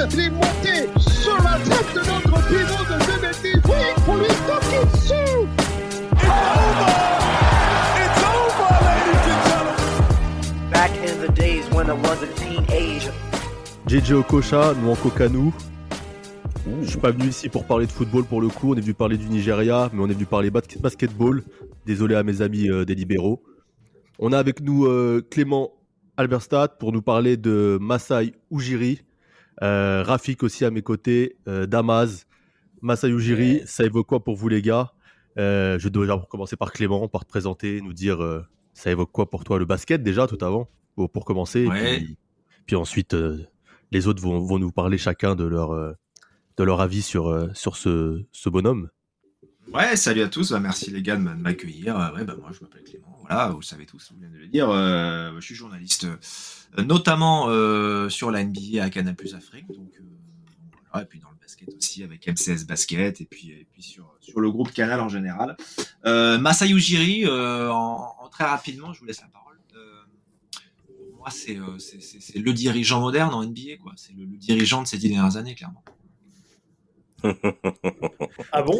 Sa tête. Il est monté sur la tête de notre pivot de 2 mètres 10. Oui, pour lui taper dessus. It's over! It's over, ladies and gentlemen! Back in the days when I was a teenager. JJ Okocha, nous en Kokanu. Je suis pas venu ici pour parler de football pour le coup, on est venu parler du Nigeria, mais on est venu parler bas- basketball. Désolé à mes amis euh, des libéraux. On a avec nous euh, Clément Alberstadt pour nous parler de Masai Ujiri. Euh, Rafik aussi à mes côtés, euh, Damaz, Masai Ujiri. Ça évoque quoi pour vous les gars? Euh, Je dois déjà commencer par Clément, par te présenter, nous dire ça évoque quoi pour toi le basket déjà tout avant, pour, pour commencer. Ouais. puis, puis ensuite, euh, les autres vont, vont nous parler chacun de leur, euh, de leur avis sur, euh, sur ce, ce bonhomme. Ouais, salut à tous. Bah, merci les gars de m'accueillir. Ouais, bah, moi, je m'appelle Clément. Voilà, vous le savez tous, vous venez de le dire. Je suis journaliste, notamment euh, sur la NBA à Canal Plus Afrique. Donc, euh, voilà, et puis dans le basket aussi avec MCS Basket et puis, et puis sur, sur le groupe Canal en général. Euh, Masai Ujiri, euh, en, en très rapidement, je vous laisse la parole. Euh, pour moi, c'est euh, c'est- c'est- c'est le dirigeant moderne en NBA. quoi. C'est le, le dirigeant de ces dix dernières années, clairement. Ah bon?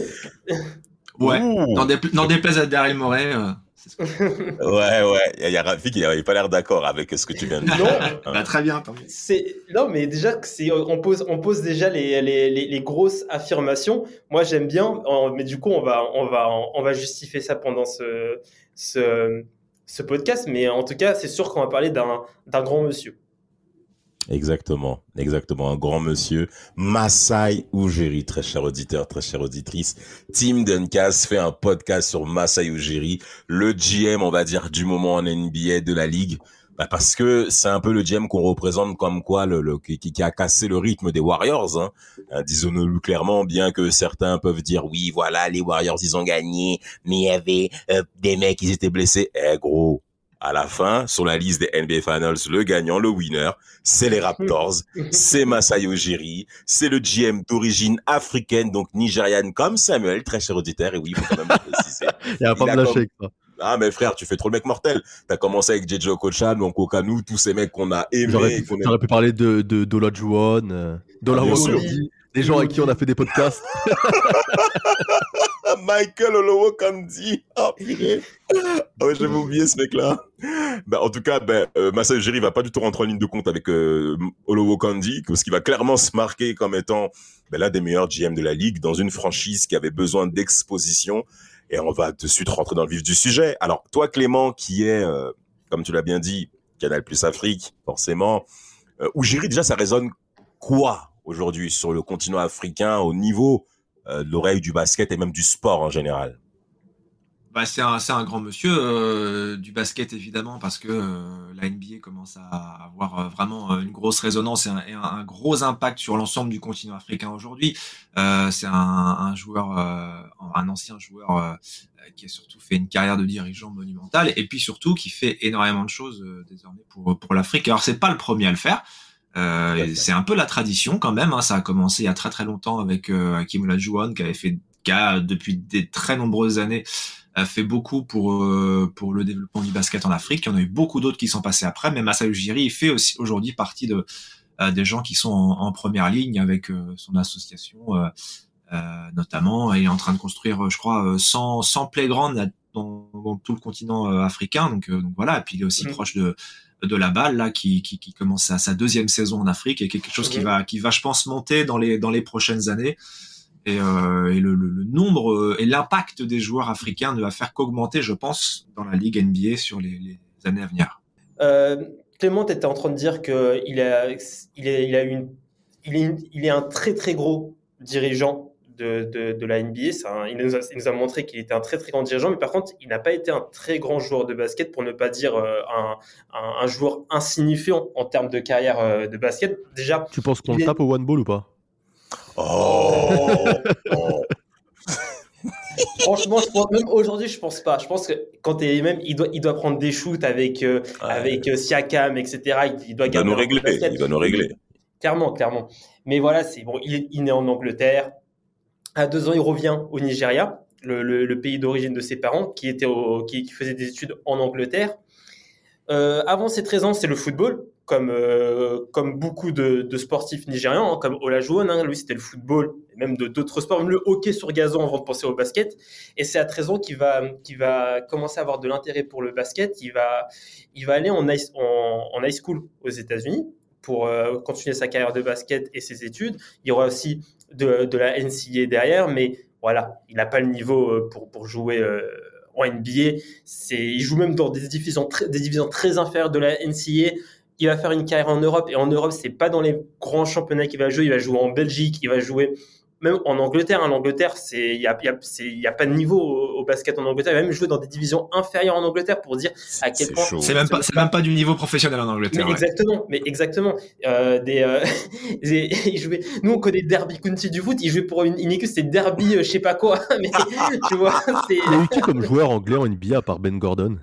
Ouais. Ouh. N'en dépla- n'en déplaise à Daryl Morey. euh, c'est ce que Ouais, ouais. Il y a Rafik, il n'avait pas l'air d'accord avec ce que tu viens de dire. Non. Bah, très bien. C'est non, mais déjà c'est on pose on pose déjà les, les, les, les grosses affirmations. Moi, j'aime bien, en- mais du coup, on va on va on va justifier ça pendant ce ce ce podcast. Mais en tout cas, c'est sûr qu'on va parler d'un d'un grand monsieur. Exactement, exactement. Un grand monsieur, Masai Ujiri, très cher auditeur, très chère auditrice. Team Duncast fait un podcast sur Masai Ujiri, le GM, on va dire, du moment en NBA de la ligue. Bah, parce que c'est un peu le GM qu'on représente comme quoi le, le- qui, qui a cassé le rythme des Warriors. Hein. Euh, Disons-le clairement, bien que certains peuvent dire oui, voilà, les Warriors ils ont gagné, mais il y avait euh, des mecs qui étaient blessés. Eh gros, à la fin, sur la liste des NBA Finals, le gagnant, le winner, c'est les Raptors, c'est Masai Ujiri, c'est le GM d'origine africaine, donc nigériane comme Samuel, très cher auditeur, et oui, il faut quand même le préciser. Il a pas me lâcher comme-. Ah, mais frère, tu fais trop le mec mortel. T'as commencé avec JJ Okocha, donc Okanu, tous ces mecs qu'on a aimés. J'aurais pu, parler de, de Dola Juwon, euh, Dola Ah. Des gens avec qui on a fait des podcasts. Ah, Michael Olowokandi. Oh, purée. Ah ouais, j'avais oublié ce mec-là. Ben, en tout cas, ben, euh, Masai Ujiri va pas du tout rentrer en ligne de compte avec euh, Olowokandi, parce qu'il va clairement se marquer comme étant ben, l'un des meilleurs GM de la ligue dans une franchise qui avait besoin d'exposition. Et on va de suite rentrer dans le vif du sujet. Alors, toi, Clément, qui est, euh, comme tu l'as bien dit, Canal Plus Afrique, forcément, euh, Ujiri, déjà, ça résonne quoi aujourd'hui sur le continent africain au niveau euh, de l'oreille du basket et même du sport en général? Bah, c'est un, grand monsieur euh, du basket, évidemment, parce que euh, la NBA commence à avoir vraiment une grosse résonance et un, gros impact sur l'ensemble du continent africain aujourd'hui. C'est un, joueur, un ancien joueur qui a surtout fait une carrière de dirigeant monumentale et puis surtout qui fait énormément de choses désormais pour, pour l'Afrique. Alors, c'est pas le premier à le faire. Euh, c'est un peu la tradition quand même. Hein. Ça a commencé il y a très très longtemps avec euh, Hakim Olajuwon qui avait fait, qui a depuis des très nombreuses années a fait beaucoup pour euh, pour le développement du basket en Afrique. Il y en a eu beaucoup d'autres qui sont passés après, mais Masai Ujiri il fait aussi aujourd'hui partie de euh, des gens qui sont en, en première ligne avec euh, son association euh, euh, notamment. Il est en train de construire, je crois, euh, 100 100 playgrounds dans, dans tout le continent euh, africain. Donc, euh, donc voilà. Et puis il est aussi Mhm. proche de de la balle là qui, qui, qui commence sa, sa deuxième saison en Afrique et quelque chose qui va qui va je pense monter dans les dans les prochaines années et, euh, et le, le- le nombre euh, et l'impact des joueurs africains ne va faire qu'augmenter, je pense, dans la ligue NBA sur les, les années à venir. Euh, Clément, tu étais en train de dire qu'il a, il est, il a une, il est, il est un très très gros dirigeant de, de, de la NBA. Un- il, nous a, il nous a montré qu'il était un très très grand dirigeant, mais par contre, il n'a pas été un très grand joueur de basket, pour ne pas dire euh, un, un, un joueur insignifiant en termes de carrière euh, de basket. Déjà, Tu penses qu'on Il le est- tape au one ball ou pas? Oh, oh. franchement, je pense, même aujourd'hui, je pense pas. Je pense que quand t'es même, il doit, il doit prendre des shoots avec, euh, Ouais. avec euh, Siakam, etc. Il, il doit Il nous régler, il va nous régler. Clairement, clairement. Mais voilà, c'est bon. Il est, il est né en Angleterre. À deux ans, il revient au Nigeria, le, pays d'origine de ses parents, qui était qui, qui faisait des études en Angleterre. Euh, avant ses 13 ans, c'est le football, comme, euh, comme beaucoup de, sportifs nigérians, hein, comme Olajuwon. Hein, lui, c'était le football, même d'autres sports, même le hockey sur gazon avant de penser au basket. Et c'est à 13 ans qu'il va, qu'il va commencer à avoir de l'intérêt pour le basket. Il va, il va aller en high, en, en high school aux États-Unis pour euh, continuer sa carrière de basket et ses études. Il y aura aussi de, la NCAA derrière, mais voilà, il n'a pas le niveau euh, pour, pour jouer euh, en NBA. Il joue même dans des divisions, très, des divisions très inférieures de la NCAA. Il va faire une carrière en Europe et en Europe, c'est pas dans les grands championnats qu'il va jouer. Il va jouer en Belgique, il va jouer même en Angleterre. hein. L'Angleterre, c'est il y a, y a- y a pas de niveau au, au basket en Angleterre. Il va même jouer dans des divisions inférieures en Angleterre pour dire à quel point. C'est même pas, c'est même pas du niveau professionnel en mais Angleterre. ouais. exactement, mais exactement. Euh, des, euh, des- il jouait, nous, on connaît Derby County du foot. Il jouait pour une, une équipe, c'est Derby, euh, je sais pas quoi. Mais tu vois, c'est. Il y a eu qui comme joueur anglais en NBA à part Ben Gordon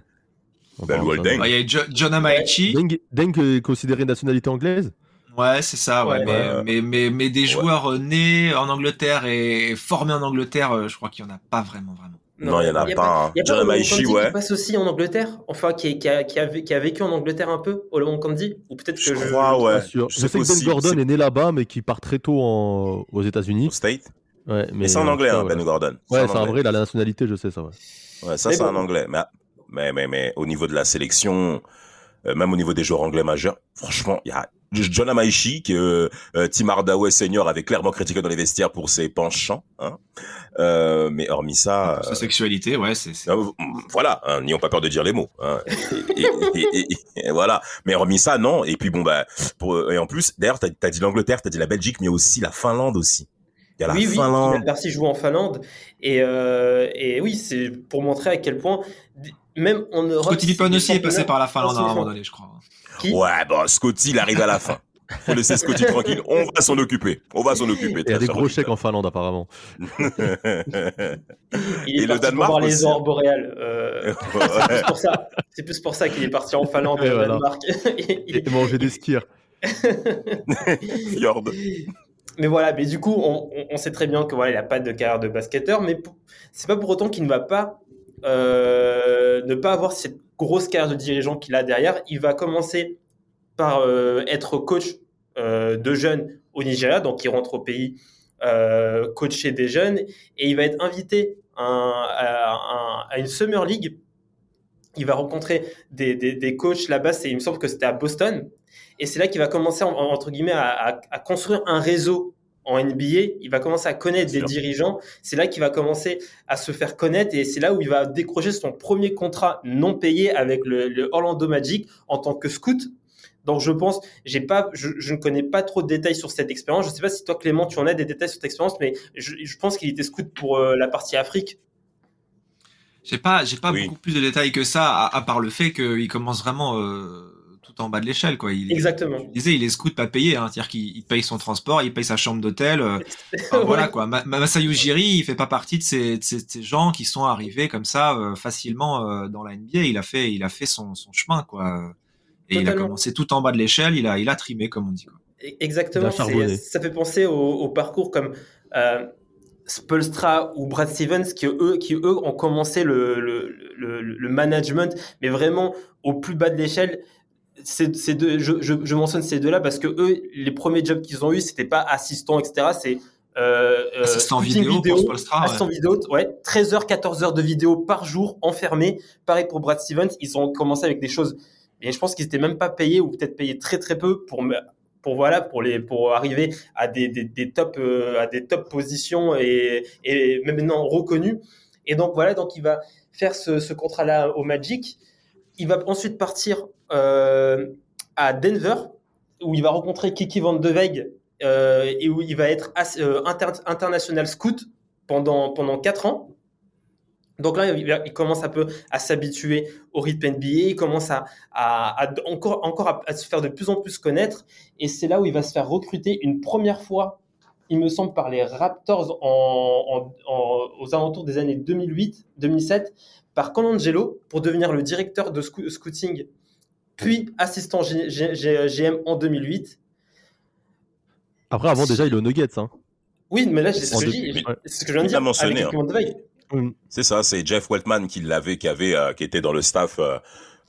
En Ben. Ouais, Il y a John Amaichi. Deng, Deng est considéré nationalité anglaise? Ouais, c'est ça, ouais. Ouais. mais, mais, mais, mais des joueurs euh, nés en Angleterre et formés en Angleterre, euh, je crois qu'il y en a pas vraiment, vraiment. Non, il y en a pas, hein. Il y a John pas Amaichi, Kandi ouais. qui passe aussi en Angleterre, enfin qui, qui, a, qui, a, qui a vécu en Angleterre un peu, Olowon Kandi, ou peut-être que Je je. crois, ouais. Je, sais que Ben Gordon est né là-bas, mais qui part très tôt en- aux États-Unis. Au State? Ouais, Mais c'est en anglais, hein, ouais. Ben Gordon. Ouais, c'est en anglais. vrai, il a la nationalité, je sais ça. Ouais. Ouais, ça c'est en anglais. Mais, mais, mais, mais au niveau de la sélection, euh, même au niveau des joueurs anglais majeurs, franchement, il y a John Amaichi, que euh, Tim Hardaway Senior avait clairement critiqué dans les vestiaires pour ses penchants. Hein. Euh, mais hormis ça, Sa sexualité, ouais, c'est. euh, voilà, hein, n'ayons pas peur de dire les mots. Hein. Et, et- et- et- et voilà. Mais hormis ça, non. Et puis bon bah, pour, et en plus, d'ailleurs, t'as as dit l'Angleterre, t'as dit la Belgique, mais aussi la Finlande aussi. Il y a la oui, oui, Finlande. a parti jouer en Finlande. Et, euh, et oui, c'est pour montrer à quel point, même en Europe. Scottie Pippen aussi est passé par la Finlande à un moment donné, je crois. Qui? Ouais, bon, Scotty, il arrive à la fin. Faut laisser Scotty tranquille. On va s'en occuper. On va s'en occuper. Il y a des gros chèques en. Finlande, apparemment. Il est Et le parti Danemark pour voir les aurores boréales. euh, c'est plus pour ça. C'est plus pour ça qu'il est parti en Finlande, Et au voilà. Danemark. Il- Et manger des skiers. Fjord. mais voilà, mais du coup, on, sait très bien que voilà, il n'a pas de carrière de basketteur, mais c'est pas pour autant qu'il ne va pas euh, ne pas avoir cette grosse carrière de dirigeant qu'il a derrière. Il va commencer par euh, être coach euh, de jeunes au Nigeria, donc il rentre au pays coacher des jeunes, et il va être invité à, un- à un- à une Summer League. Il va rencontrer des, des, des coachs là-bas, il me semble que c'était à Boston, et c'est là qu'il va commencer, en- entre guillemets, à construire un réseau en NBA. Il va commencer à connaître des Sûr. dirigeants. C'est là qu'il va commencer à se faire connaître, et c'est là où il va décrocher son premier contrat non payé avec le, le Orlando Magic en tant que scout. Donc je pense, j'ai pas, je, je ne connais pas trop de détails sur cette expérience. Je sais pas si toi Clément, tu en as des détails sur cette expérience, mais je, je pense qu'il était scout pour euh, la partie Afrique. J'ai pas, j'ai pas Oui. beaucoup plus de détails que ça, à, à part le fait qu'il commence vraiment euh, tout en bas de l'échelle, quoi. Il, Exactement. Je disais, il est scout pas payé, hein, c'est-à-dire qu'il il paye son transport, il paye sa chambre d'hôtel. euh, enfin, Ouais. Voilà quoi. Ma- Ma- Masayu Ujiri, il fait pas partie de ces, de ces, de ces gens qui sont arrivés comme ça euh, facilement euh, dans la NBA. Il a fait, il a fait son, son chemin quoi. Et il a commencé tout en bas de l'échelle. Il a, il a trimé comme on dit. Quoi. Exactement. Il Ça fait penser au, au parcours comme euh, Spolstra ou Brad Stevens qui eux, qui eux ont commencé le, le, le, le management, mais vraiment au plus bas de l'échelle. Ces, ces deux, je, je, je mentionne ces deux-là parce que eux, les premiers jobs qu'ils ont eu, c'était pas assistant, etc. C'est euh, euh, Assistant vidéo, ouais. Assistant vidéo, ouais, 13 heures, 14 heures de vidéo par jour enfermés. Pareil pour Brad Stevens, ils ont commencé avec des choses, et je pense qu'ils étaient même pas payés ou peut-être payés très très peu pour me- pour voilà pour les pour arriver à des des, des top euh, à des top positions et et même maintenant reconnus. Et donc voilà, donc il va faire ce, ce contrat-là au Magic. Il va ensuite partir euh, à Denver où il va rencontrer Kiki Van de Veig euh, et où il va être euh, inter- international scout pendant, pendant 4 ans. Donc là, il, commence un peu à s'habituer au rythme NBA, il commence à, encore, encore à, se faire de plus en plus connaître. Et c'est là où il va se faire recruter une première fois, il me semble, par les Raptors aux alentours des années 2008-2007, par Colangelo pour devenir le directeur de scou- scouting, puis assistant G- G- G- GM en 2008. Après, avant, déjà, il est au Nuggets. Hein. Oui, mais là, c'est ce, que je deux- dis, ouais. c'est ce que je viens de dire. mentionné, avec hein. C'est ça, c'est Jeff Weltman qui l'avait, qui avait, euh, qui était dans le staff euh,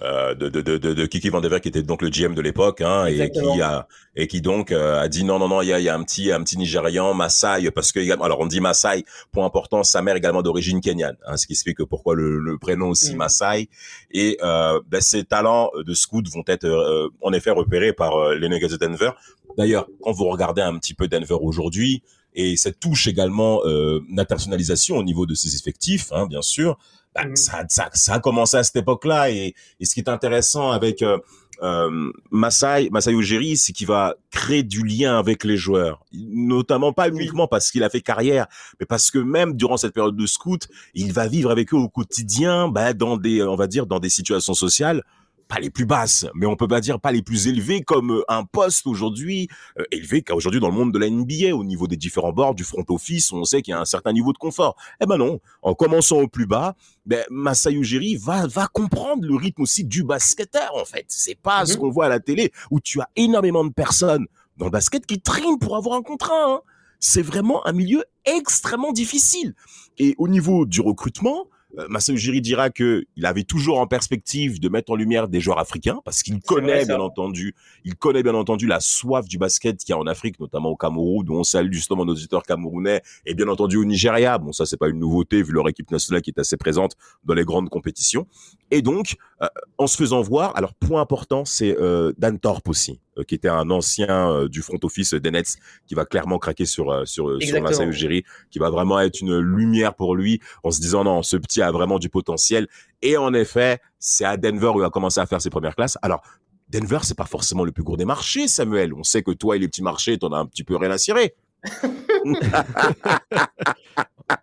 de, de, de, de, de Kiki Van Dever, qui était donc le GM de l'époque, hein, et qui a et qui donc euh, a dit non, non, non, il y a, y a un petit, un petit Nigérian, Maasai, parce que alors on dit Maasai, point important, sa mère également d'origine kenyane, hein, ce qui explique pourquoi le, le prénom aussi Mm. Maasai. Et euh, ben, ces talents de scout vont être euh, en effet repérés par euh, les Nuggets de Denver. D'ailleurs, quand vous regardez un petit peu Denver aujourd'hui, et cette touche également euh, d'internationalisation au niveau de ses effectifs, hein, bien sûr, bah, Mhm. ça, ça, ça a commencé à cette époque-là. Et, et ce qui est intéressant avec euh, euh, Masai, Masai Ujiri, c'est qu'il va créer du lien avec les joueurs, notamment pas uniquement parce qu'il a fait carrière, mais parce que même durant cette période de scout, il va vivre avec eux au quotidien, bah, dans des, on va dire, dans des situations sociales pas les plus basses, mais on peut pas dire pas les plus élevées comme euh, un poste aujourd'hui euh, élevé qu'aujourd'hui dans le monde de la NBA au niveau des différents bords du front office, on sait qu'il y a un certain niveau de confort. Eh ben non, en commençant au plus bas, ben Masai Ujiri va va comprendre le rythme aussi du basketteur en fait. C'est pas ce Mhm. qu'on voit à la télé où tu as énormément de personnes dans le basket qui triment pour avoir un contrat. hein. C'est vraiment un milieu extrêmement difficile. Et au niveau du recrutement, euh, Masai Ujiri dira que il avait toujours en perspective de mettre en lumière des joueurs africains parce qu'il connaît vrai, bien entendu, il connaît bien entendu la soif du basket qu'il y a en Afrique, notamment au Cameroun, dont on salue justement nos auditeurs camerounais, et bien entendu au Nigeria. Bon, ça c'est pas une nouveauté vu leur équipe nationale qui est assez présente dans les grandes compétitions. Et donc, euh, en se faisant voir, alors point important, c'est euh, Dan Thorpe aussi, qui était un ancien euh, du front office des Nets, qui va clairement craquer sur euh, sur sur Exactement. Masai Ujiri, qui va vraiment être une lumière pour lui, en se disant non, ce petit a vraiment du potentiel. Et en effet, c'est à Denver où il a commencé à faire ses premières classes. Alors Denver, c'est pas forcément le plus gros des marchés, Samuel. On sait que toi et les petits marchés, t'en as un petit peu rien à cirer.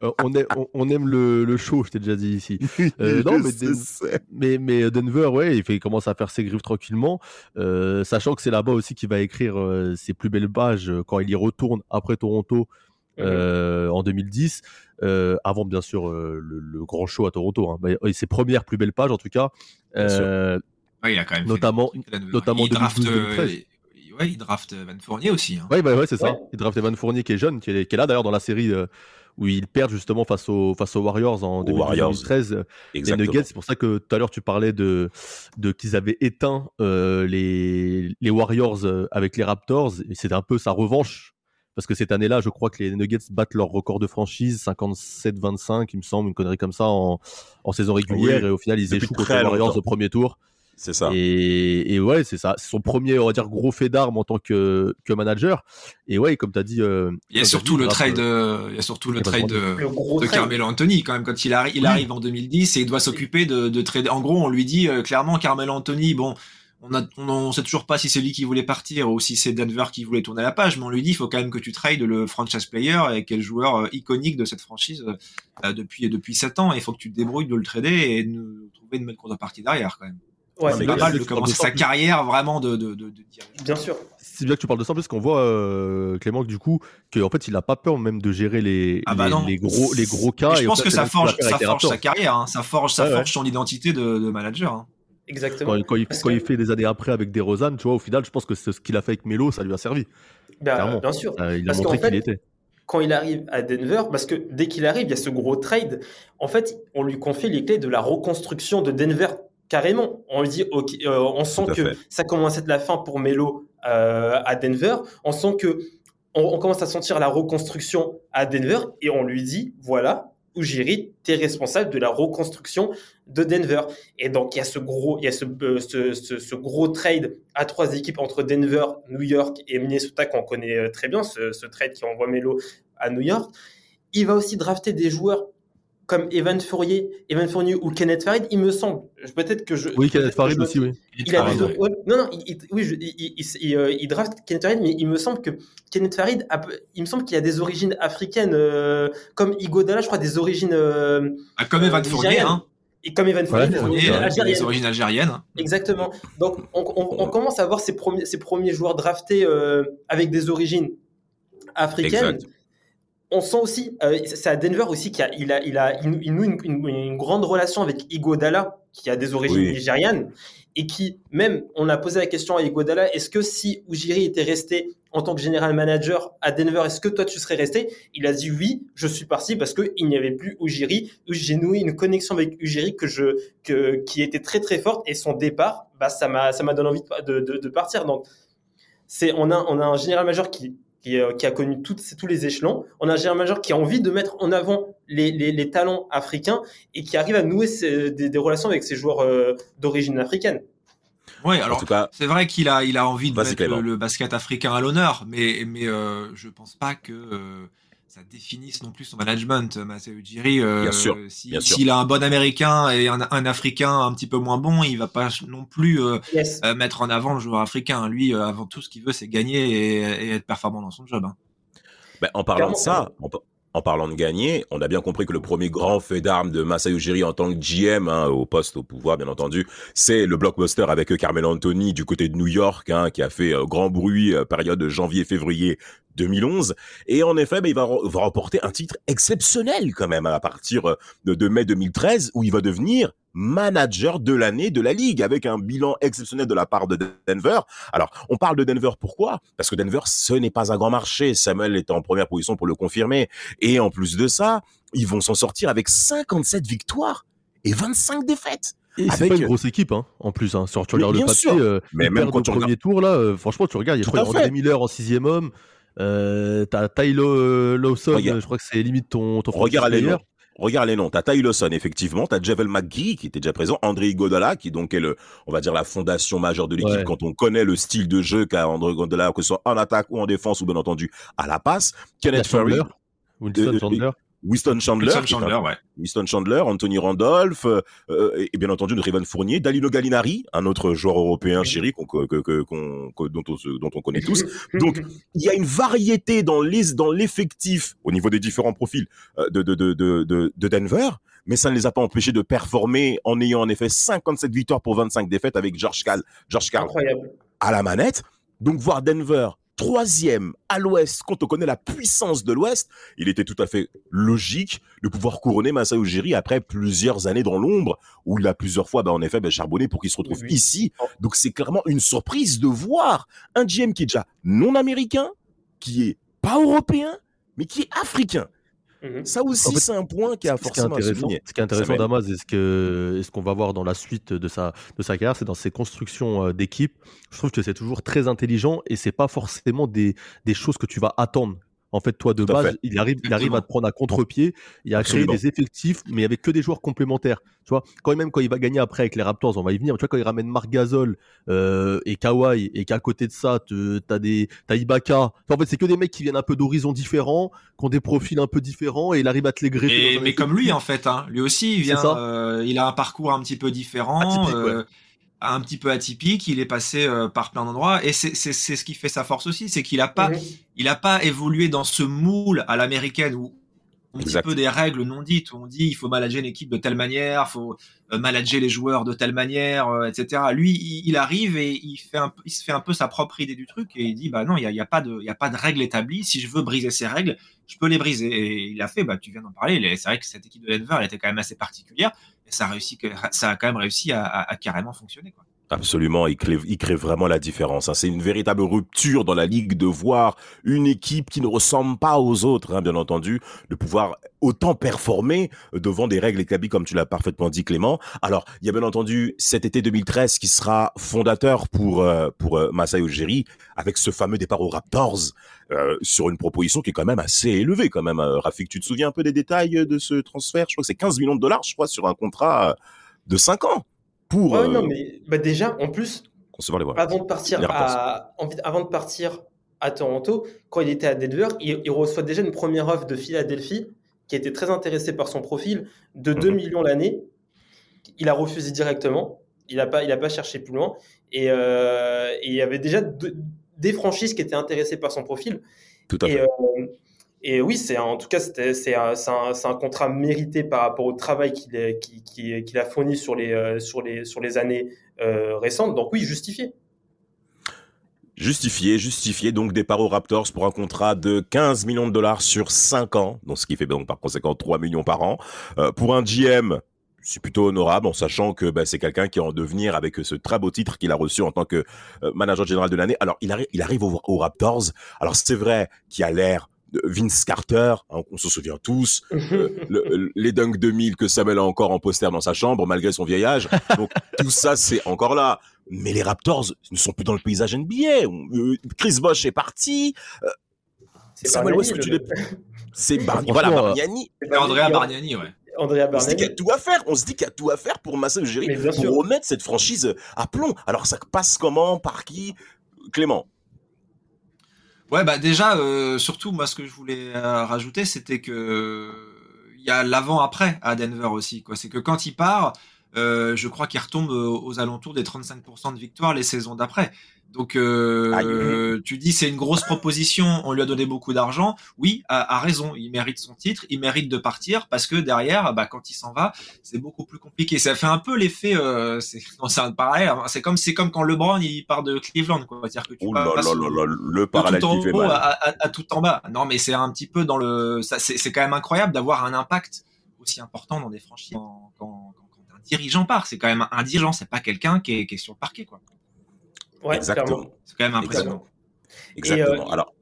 Euh, on, est- on- on aime le, le show, je t'ai déjà dit ici. Euh, non, mais, Den- mais, mais Denver, ouais, il, fait, il commence à faire ses griffes tranquillement, euh, sachant que c'est là-bas aussi qu'il va écrire euh, ses plus belles pages euh, quand il y retourne après Toronto euh, en 2010, euh, avant bien sûr euh, le, le grand show à Toronto. Hein. Mais, euh, ses premières plus belles pages en tout cas. Euh, Ouais, il a quand même Notamment- fait notamment il draft, 2012, euh, 2013. Il- ouais, il draft euh, Van Fournier aussi. hein. Ouais, bah ouais, c'est ça. Ouais. Il draft Evan Fournier qui est jeune, qui est, qui est là d'ailleurs dans la série euh, où ils perdent justement face aux, face aux Warriors en Aux Warriors. 2013. Les. Nuggets, c'est pour ça que tout à l'heure tu parlais de, de qu'ils avaient éteint euh, les, les Warriors avec les Raptors. Et c'était un peu sa revanche. Parce que cette année-là, je crois que les Nuggets battent leur record de franchise, 57-25, il me semble, une connerie comme ça en, en saison régulière. Oui, et au final, ils échouent contre les Warriors longtemps. au premier tour. C'est ça. Et, et ouais, c'est ça. C'est son premier, on va dire, gros fait d'armes en tant que, que manager. Et ouais, comme tu as dit. euh, Il y a surtout dit, le trade, euh, euh, il y a surtout le trade de, de trade. Carmelo Anthony quand même quand il, arri- il arrive en 2010 et il doit s'occuper de, de trader. En gros, on lui dit euh, clairement Carmelo Anthony, bon, on on sait toujours pas si c'est lui qui voulait partir ou si c'est Denver qui voulait tourner la page, mais on lui dit il faut quand même que tu trades le franchise player et quel joueur euh, iconique de cette franchise euh, depuis depuis 7 ans. Il faut que tu te débrouilles de le trader et de trouver une bonne contrepartie derrière quand même. Ouais, c'est pas mal de commencer sa carrière vraiment de, de, de, de dirigeant. Bien sûr. C'est bien que tu parles de ça, parce qu'on voit, euh, Clément, que du coup, qu'en fait, il a pas peur même de gérer les, Ah bah les, gros, les gros cas. Et je et pense que c'est ça forge, ça forge sa carrière, hein. ça forge, ça Ouais, ouais. forge son identité de, de manager. hein. Exactement. Quand, quand il, quand que- il fait des années après avec des Rosanne, tu vois, au final, je pense que c'est ce qu'il a fait avec Melo, ça lui a servi. Bah, bien sûr. Euh, il a Parce montré qu'il était. quand il arrive à Denver, parce que dès qu'il arrive, il y a ce gros trade. En fait, on lui confie les clés de la reconstruction de Denver carrément. On lui dit, ok, euh, on sent que fait. ça commence à être la fin pour Melo euh, à Denver. On sent que on, on commence à sentir la reconstruction à Denver et on lui dit, voilà, Ujiri, tu es responsable de la reconstruction de Denver. Et donc, il y a ce gros, il y a ce, euh, ce, ce- ce gros trade à trois équipes entre Denver, New York et Minnesota qu'on connaît très bien, ce, ce trade qui envoie Melo à New York. Il va aussi drafter des joueurs comme Evan Fournier, Evan Fournier ou Kenneth Farid, il me semble, peut-être que je. Oui, Kenneth Farid aussi, oui. Il a Farid, des- ouais. non, non, il, oui, je- il, il- il- euh, il draft Kenneth Farid, mais il me semble que Kenneth Farid, a, il me semble qu'il a des origines africaines, euh, comme Igodala, je crois, des origines. euh, Ah, comme Evan euh, Fournier, hein. Et comme Evan Fournier, Ouais, des Fournier, origines euh, qui a des algériennes. origines algériennes. hein. Exactement. Donc, on, on- on commence à voir ces premiers, ces premiers joueurs draftés euh, avec des origines africaines. Exact. On sent aussi, euh, c'est à Denver aussi qu'il a, il a, il a, il, il noue une, une- une grande relation avec Igodala, qui a des origines Oui. nigérianes, et qui, même, on a posé la question à Igodala, est-ce que si Ujiri était resté en tant que général manager à Denver, est-ce que toi tu serais resté? Il a dit oui, je suis parti parce qu'il n'y avait plus Ujiri. J'ai noué une connexion avec Ujiri que je, que, qui était très très forte, et son départ, bah, ça m'a donné envie de, de, de partir. Donc, c'est on a, on a un général major qui, qui, euh, qui a connu toutes, tous les échelons. On a un général major qui a envie de mettre en avant les, les, les talents africains et qui arrive à nouer ses- des, des relations avec ses joueurs euh, d'origine africaine. En alors c'est vrai qu'il a, il a envie de Vas-y, mettre le, le basket africain à l'honneur, mais, mais euh, je pense pas que euh, ça définisse non plus son management, Masai Ujiri. Euh, Bien sûr, si- bien sûr. S'il a un bon américain et un, un africain un petit peu moins bon, il va pas non plus euh, Yes. euh, mettre en avant le joueur africain. Lui, euh, avant tout, ce qu'il veut, c'est gagner et, et être performant dans son job. hein. Ben, en parlant Clairement, de ça, pa- en parlant de gagner, on a bien compris que le premier grand fait d'armes de Masai Ujiri en tant que GM, hein, au poste, au pouvoir, bien entendu, c'est le blockbuster avec Carmelo Anthony du côté de New York, hein, qui a fait euh, grand bruit, euh, période de janvier-février 2011. Et en effet, ben, il va, re- va remporter un titre exceptionnel quand même à partir euh, de mai 2013, où il va devenir manager de l'année de la ligue avec un bilan exceptionnel de la part de Denver. Alors, on parle de Denver pourquoi? Parce que Denver, ce n'est pas un grand marché. Samuel est en première position pour le confirmer. Et en plus de ça, ils vont s'en sortir avec 57 victoires et 25 défaites. Et c'est pas une grosse équipe, hein, en plus. Hein. Sur, tu regardes le papier, euh, Mais même quand au tu premier tour, là, euh, franchement, tu regardes, il y a, à André. Miller en sixième homme. Euh, T'as Tyler Lawson, Regarde. euh, je crois que c'est limite ton, ton Regarde player. Regarde les noms. T'as Ty Lawson, effectivement. T'as Javel McGee, qui était déjà présent. André Iguodala, qui donc est le, on va dire, la fondation majeure de l'équipe Ouais. quand on connaît le style de jeu qu'a André Iguodala, que ce soit en attaque ou en défense ou bien entendu à la passe. Il y a Kenneth Chandler. Winston Chandler. Winston Chandler, un- ouais. Winston Anthony Randolph, euh, euh, et, et bien entendu notre Evan Fournier, Dalino Gallinari, un autre joueur européen chéri qu'on, que, que- que- qu'on- que- dont, on, se- dont on connaît tous. Donc, il y a une variété dans les dans l'effectif au niveau des différents profils euh, de, de, de, de, de, de Denver, mais ça ne les a pas empêchés de performer en ayant en effet 57 victoires pour 25 défaites avec George Karl, George Karl Incroyable. à la manette. Donc voir Denver troisième à l'ouest, quand on connaît la puissance de l'ouest, il était tout à fait logique de pouvoir couronner Masai Ujiri après plusieurs années dans l'ombre, où il a plusieurs fois, bah, en effet, bah, charbonné pour qu'il se retrouve Oui. ici. Donc c'est clairement une surprise de voir un GM qui est déjà non américain, qui est pas européen, mais qui est africain. Mhm. Ça aussi, En fait, c'est un point qui a Ce qui est forcément intéressant, ce qui est intéressant. Damas, et ce que, et ce qu'on va voir dans la suite de sa, de sa carrière, c'est dans ses constructions euh, d'équipe. Je trouve que c'est toujours très intelligent et c'est pas forcément des, des choses que tu vas attendre. En fait, toi, de Tout base, il arrive, il arrive à te prendre à contre-pied et à Absolument. créer des effectifs, mais avec que des joueurs complémentaires. Tu vois, quand même, quand il va gagner après avec les Raptors, on va y venir. Tu vois, quand il ramène Marc Gasol euh, et Kawhi, et qu'à côté de ça, t'as des, t'as Ibaka. En fait, c'est que des mecs qui viennent un peu d'horizons différents, qui ont des profils un peu différents, et il arrive à te les greffer. Mais comme lui, en fait, hein. lui aussi, il vient, ça. euh, il a un parcours un petit peu différent, Atypique, euh, un petit peu atypique. Il est passé euh, par plein d'endroits, et c'est c'est- c'est ce qui fait sa force aussi, c'est qu'il a pas, il a pas évolué dans ce moule à l'américaine où un petit peu des règles non dites. où On dit il faut manager une équipe de telle manière, il faut euh, manager les joueurs de telle manière, euh, etc. Lui, il, il arrive et il fait un, peu- il se fait un peu sa propre idée du truc et il dit bah non, il y a, il y a pas de, il y a pas de règles établies. Si je veux briser ces règles, je peux les briser. Et il a fait. Bah tu viens d'en parler. C'est vrai que cette équipe de Denver, elle était quand même assez particulière et ça a réussi, que- ça a quand même réussi à, à- à carrément fonctionner. Quoi. Absolument, il crée, il crée vraiment la différence. hein. C'est une véritable rupture dans la ligue de voir une équipe qui ne ressemble pas aux autres, hein, bien entendu, de pouvoir autant performer devant des règles établies comme tu l'as parfaitement dit Clément. Alors, il y a bien entendu cet été 2013 qui sera fondateur pour euh, pour euh, Masai avec ce fameux départ aux Raptors euh, sur une proposition qui est quand même assez élevée quand même. Euh, Rafik, tu te souviens un peu des détails de ce transfert? Je crois que c'est 15 millions de dollars, je crois, sur un contrat de 5 ans pour Ouais, euh, non, mais bah, déjà, en plus, concevoir les voies. avant de partir à, avant de partir à Toronto, quand il était à Denver, il, il reçoit déjà une première offre de Philadelphie qui était très intéressé par son profil, de 2 millions l'année. Il a refusé directement. Il n'a pas, il a pas cherché plus loin. Et, euh, et il y avait déjà des franchises qui étaient intéressées par son profil. Tout à Et, fait. euh, et oui, c'est en tout cas c'est un, contrat mérité par rapport au travail qu'il a fourni sur les, euh, années euh, récentes. Donc oui, justifié. Justifié, justifié. Donc, départ aux Raptors pour un contrat de 15 millions de dollars sur 5 ans. Donc, ce qui fait donc par conséquent 3 millions par an. Euh, pour un GM, c'est plutôt honorable en sachant que bah, c'est quelqu'un qui est en devenir avec ce très beau titre qu'il a reçu en tant que manager général de l'année. Alors, il, arri- il arrive aux, aux Raptors. Alors, c'est vrai qu'il a l'air Vince Carter, hein, on se souvient tous, euh, le- les Dunk 2000 que Samuel a encore en poster dans sa chambre malgré son vieil âge. Donc tout ça c'est encore là. Mais les Raptors ne sont plus dans le paysage NBA. Euh, Chris Bosh est parti. Euh, C'est Samuel Westbrook, tu c'est voilà Bargnani. c'est Andrea Bargnani, Bargnani, ouais. Andrea On se dit qu'il y a tout à faire. On se dit qu'il y a tout à faire pour Massa bien pour sûr. remettre cette franchise à plomb. Alors ça passe comment? Par qui? Clément. Ouais, bah déjà, euh, surtout, moi, ce que je voulais euh, rajouter, c'était que euh, il y a l'avant-après à Denver aussi. quoi. C'est que quand il part, euh, je crois qu'il retombe aux alentours des 35% de victoires les saisons d'après. Donc, euh, tu dis c'est une grosse proposition, on lui a donné beaucoup d'argent. Oui, a, a raison, il mérite son titre, il mérite de partir parce que derrière, bah, quand il s'en va, c'est beaucoup plus compliqué. Ça fait un peu l'effet, euh, c'est parallèle. hein. C'est comme c'est comme quand LeBron il part de Cleveland, quoi. C'est-à-dire que tu là passes là au- là là, le de parallèle tout en haut à, à- à tout en bas. Non, mais c'est un petit peu dans le. ça, C'est quand même incroyable d'avoir un impact aussi important dans des franchises quand, quand, quand- quand un dirigeant part. C'est quand même un dirigeant, c'est pas quelqu'un qui est, qui est sur le parquet, quoi. Ouais, Exactement. C'est quand même impressionnant. Exactement. Et, euh, Alors,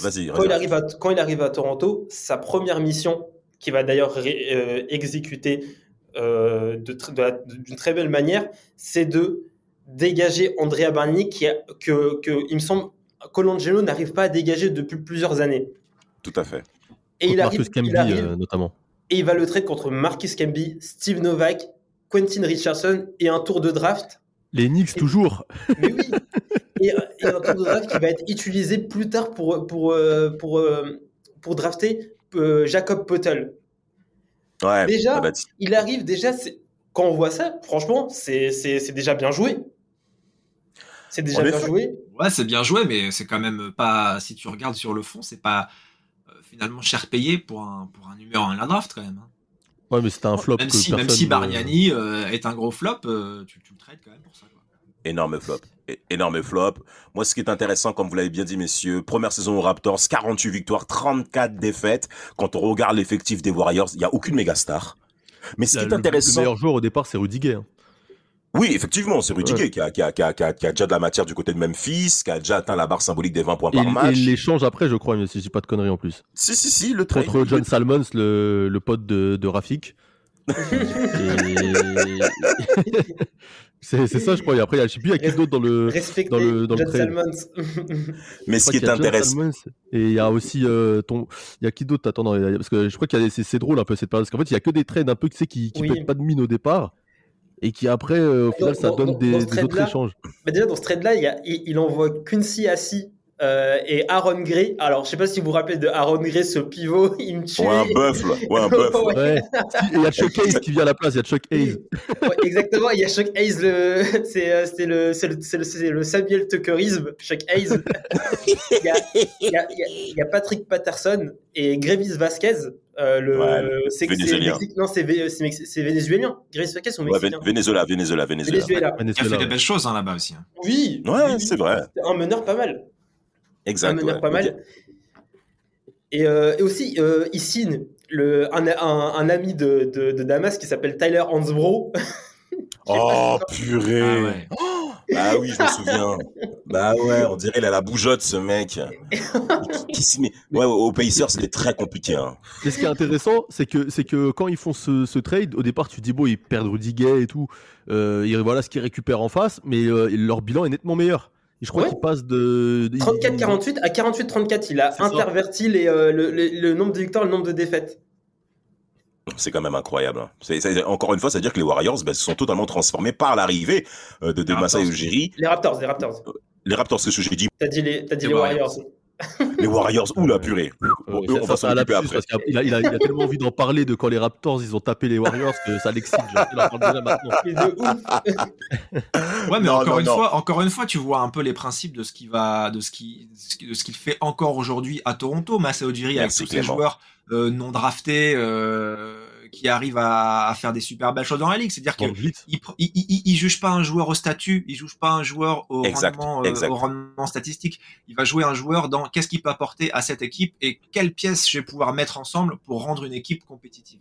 vas-y. Quand vas-y. il, arrive à, quand il arrive à Toronto, sa première mission, qui va d'ailleurs euh, exécuter euh, tr- d'une très belle manière, c'est de dégager Andrea Bargnani, qui a, que, que, il me semble, Colangelo n'arrive pas à dégager depuis plusieurs années. Tout à fait. Et il arrive, Marcus Camby, il arrive euh, notamment. et il va le trade contre Marcus Camby, Steve Novak, Quentin Richardson et un tour de draft. Les Knicks, toujours. Mais oui. Et, et un tour de draft qui va être utilisé plus tard pour, pour, euh, pour, euh, pour drafter euh, Jacob Potel. Ouais. Déjà, Il arrive déjà, c'est- quand on voit ça, franchement, c'est c'est- c'est déjà bien joué. C'est déjà En bien joué. Ouais, c'est bien joué, mais c'est quand même pas. Si tu regardes sur le fond, c'est pas euh, finalement cher payé pour un, pour un numéro 1 de la draft, quand même. hein. Ouais, mais c'était un flop. Même que si, même personne si Bargnani euh, est un gros flop, euh, tu, tu le trades quand même pour ça. Quoi. Énorme flop. É- Énorme flop. Moi, ce qui est intéressant, comme vous l'avez bien dit, messieurs, première saison aux Raptors, 48 victoires, 34 défaites. Quand on regarde l'effectif des Warriors, il n'y a aucune méga star. Mais ce qui Le- est Le intéressant, meilleur joueur au départ, c'est Rudy Gay. hein. Oui, effectivement, c'est Rudy Ouais. Qui a, qui, a, qui, a, qui, a, qui a déjà de la matière du côté de Memphis, qui a déjà atteint la barre symbolique des 20 points Et, par et match. il l'échange après, je crois, mais si je dis pas de conneries en plus. Si, si, si, le trade. Contre John Salmons, le, le pote de, de Rafik. Et- c'est ça, je crois. Et après, il y a- je sais plus, il y a qui d'autre dans le. Respecté dans le- dans le John trade. Salmons. Mais ce qui est intéressant, et il y a aussi euh, ton. Il y a qui d'autre? Attends, non, a- parce que je crois qu'il y a c'est drôle un peu cette période. Parce qu'en fait, il y a que des trades un peu tu sais, qui, qui Oui. pètent pas de mine au départ. Et qui après, euh, au final, ça donne dans- des, dans ce des autres échanges. Bah déjà, dans ce trade-là, il, envoie Quincy Assis euh, et Aaron Gray. Alors, je sais pas si vous vous rappelez de Aaron Gray, ce pivot, il me tue. ouais, un buffle, ouais, un buffle. Ouais. Il y a Chuck Hayes qui vient à la place, il y a Chuck Hayes. Ouais, exactement, il y a Chuck Hayes, le... c'est euh, c'est le, c'est le, c'est le, c'est le Samuel Tuckerisme, Chuck Hayes. il, y a, il, y a, il y a- il y a Patrick Patterson et Grevis Vasquez. Euh, le, Ouais, le c'est- c'est Vénézuélien. Non, c'est vénézuélien. Grevis Vasquez ou Ouais, mexicain Ven- Venezuela, Venezuela, Venezuela. Venezuela. Il a fait Venezuela. des belles choses hein, là-bas aussi. hein. Oui, Ouais, oui, oui. c'est vrai. C'est un meneur pas mal. Exact. un meneur ouais. pas mal. Et, euh, et aussi, euh, il signe le, un, un, un ami de, de, de Damas qui s'appelle Tyler Hansbrough. Oh, purée. Ah ouais. Bah oui, je me souviens. bah ouais, on dirait il a la bougeotte, ce mec. Qui- qui s'y met Ouais, au Pacers, c'était très compliqué. Hein. Mais ce qui est intéressant, c'est que, c'est que quand ils font ce, ce trade, au départ, tu te dis, bon, ils perdent Rudy Gay et tout. Euh, et voilà ce qu'ils récupèrent en face, mais euh, leur bilan est nettement meilleur. Et je crois Ouais. qu'ils passent de. ils- 34-48 à 48-34, il a interverti les, euh, le, le- le nombre de victoires et le nombre de défaites. C'est quand même incroyable. hein. Encore une fois, c'est-à-dire que les Warriors bah, se sont totalement transformés par l'arrivée euh, de, de Masai. Ujiri. Les Raptors, les Raptors. Les Raptors, c'est ce que j'ai dit. T'as dit les, t'as dit Les les Warriors. Les Warriors, ou la purée. Eux, on va ça, ça, s'en occuper lapsus, après. parce qu'il a, il a- il a tellement envie d'en parler de quand les Raptors ils ont tapé les Warriors que ça l'excite. genre, il en parle déjà maintenant. Mais de ouf. Ouais, mais Non, encore non, une non. fois, encore une fois, tu vois un peu les principes de ce qui va, de ce qui, de ce qu'il fait encore aujourd'hui à Toronto. Masao Ujiri avec tous Clément. joueurs euh, non draftés euh, qui arrivent à, à faire des super belles choses dans la ligue. C'est-à-dire que Van Vliet. il, pr- il, il, il juge pas un joueur au statut, il juge pas un joueur au, Exact, rendement, euh, exact. au rendement statistique. Il va jouer un joueur dans qu'est-ce qu'il peut apporter à cette équipe et quelles pièces je vais pouvoir mettre ensemble pour rendre une équipe compétitive.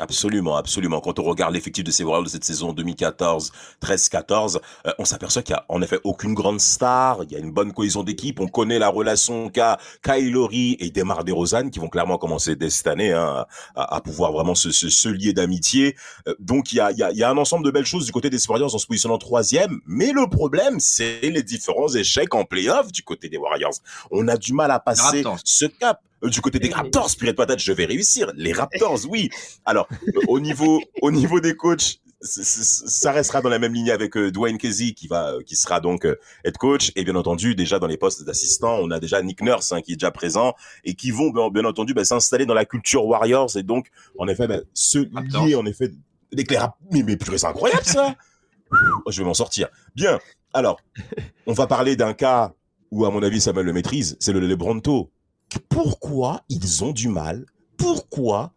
Absolument, absolument. Quand on regarde l'effectif de ces Warriors de cette saison 2014, 13-14, euh, on s'aperçoit qu'il y a en effet aucune grande star. Il y a une bonne cohésion d'équipe. On connaît la relation qu'a Lowry et Demar DeRozan qui vont clairement commencer dès cette année hein, à, à pouvoir vraiment se, se, se lier d'amitié. Euh, donc il y a, il y, a, il y a un ensemble de belles choses du côté des Warriors en se positionnant troisième. Mais le problème, c'est les différents échecs en playoff du côté des Warriors. On a du mal à passer ce cap. Euh, Du côté des Raptors, Spirit Patate, je vais réussir. Les Raptors, oui. Alors, euh, au niveau, au niveau des coachs, ça restera dans la même ligne avec euh, Dwayne Casey qui va, qui sera donc head coach et bien entendu déjà dans les postes d'assistants, on a déjà Nick Nurse hein, qui est déjà présent et qui vont bien, bien entendu bah, s'installer dans la culture Warriors et donc en effet bah, se lier en effet Rap- mais mais purée, c'est incroyable ça. Oh, je vais m'en sortir. Bien. Alors, on va parler d'un cas où à mon avis Samuel le maîtrise, c'est le Lebronto. Pourquoi ils ont du mal Pourquoi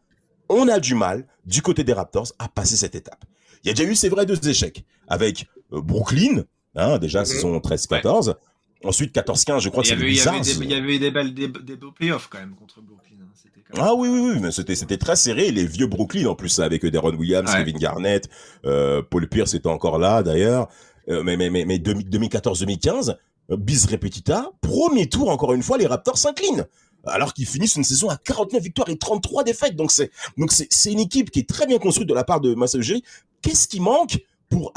on a du mal du côté des Raptors à passer cette étape. Il y a déjà eu, c'est vrai, deux échecs avec euh, Brooklyn, hein, déjà Mhm. saison 13-14. Ensuite 14-15, je crois que c'est avait, il, y avait Wizards. des, belles, des, des beaux playoffs quand même contre Brooklyn. hein. C'était quand même- Ah oui, oui, oui, mais c'était, très serré. Les vieux Brooklyn, en plus, avec euh, Deron Williams, Ouais. Kevin Garnett, euh, Paul Pierce était encore là, d'ailleurs. Euh, mais, mais, mais, mais 2014-2015, euh, bis repetita, premier tour, encore une fois, les Raptors s'inclinent. Alors qu'ils finissent une saison à 49 victoires et 33 défaites. Donc c'est, une équipe qui est très bien construite de la part de Massa Ujiri. Qu'est-ce qui manque pour,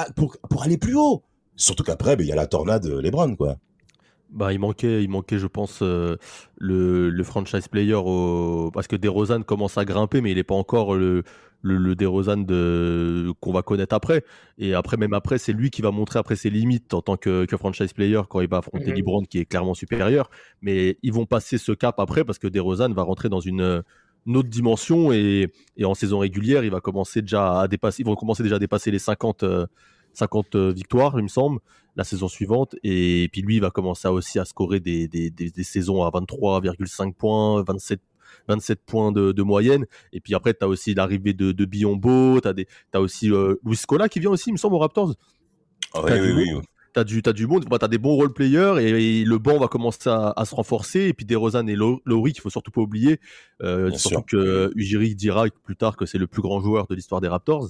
aller plus haut? Surtout qu'après, ben, il y a la tornade euh, LeBron, quoi. Bah, il manquait, il manquait, je pense, euh, le, franchise player parce que DeRozan commence à grimper, mais il n'est pas encore le, le, le DeRozan de... qu'on va connaître après. Et après, même après, c'est lui qui va montrer après ses limites en tant que, que franchise player quand il va affronter Mhm. LeBron qui est clairement supérieur. Mais ils vont passer ce cap après parce que DeRozan va rentrer dans une, une autre dimension et, et en saison régulière, il va commencer déjà à dépasser, ils vont commencer déjà à dépasser les 50, euh, 50 victoires, il me semble la saison suivante. Et puis lui, il va commencer à aussi à scorer des, des, des, des saisons à 23,5 points, 27, 27 points de, de moyenne. Et puis après, tu as aussi l'arrivée de, de Biombo, tu as, aussi euh, Luis Scola qui vient aussi, il me semble, aux Raptors. Ah oui, oui, oui. T'as du, t'as du monde, bah, t'as des bons role players et, et le banc va commencer à, à se renforcer. Et puis DeRozan et Low- Lowry, qu'il faut surtout pas oublier. Euh, surtout sûr. que Ujiri dira plus tard que c'est le plus grand joueur de l'histoire des Raptors.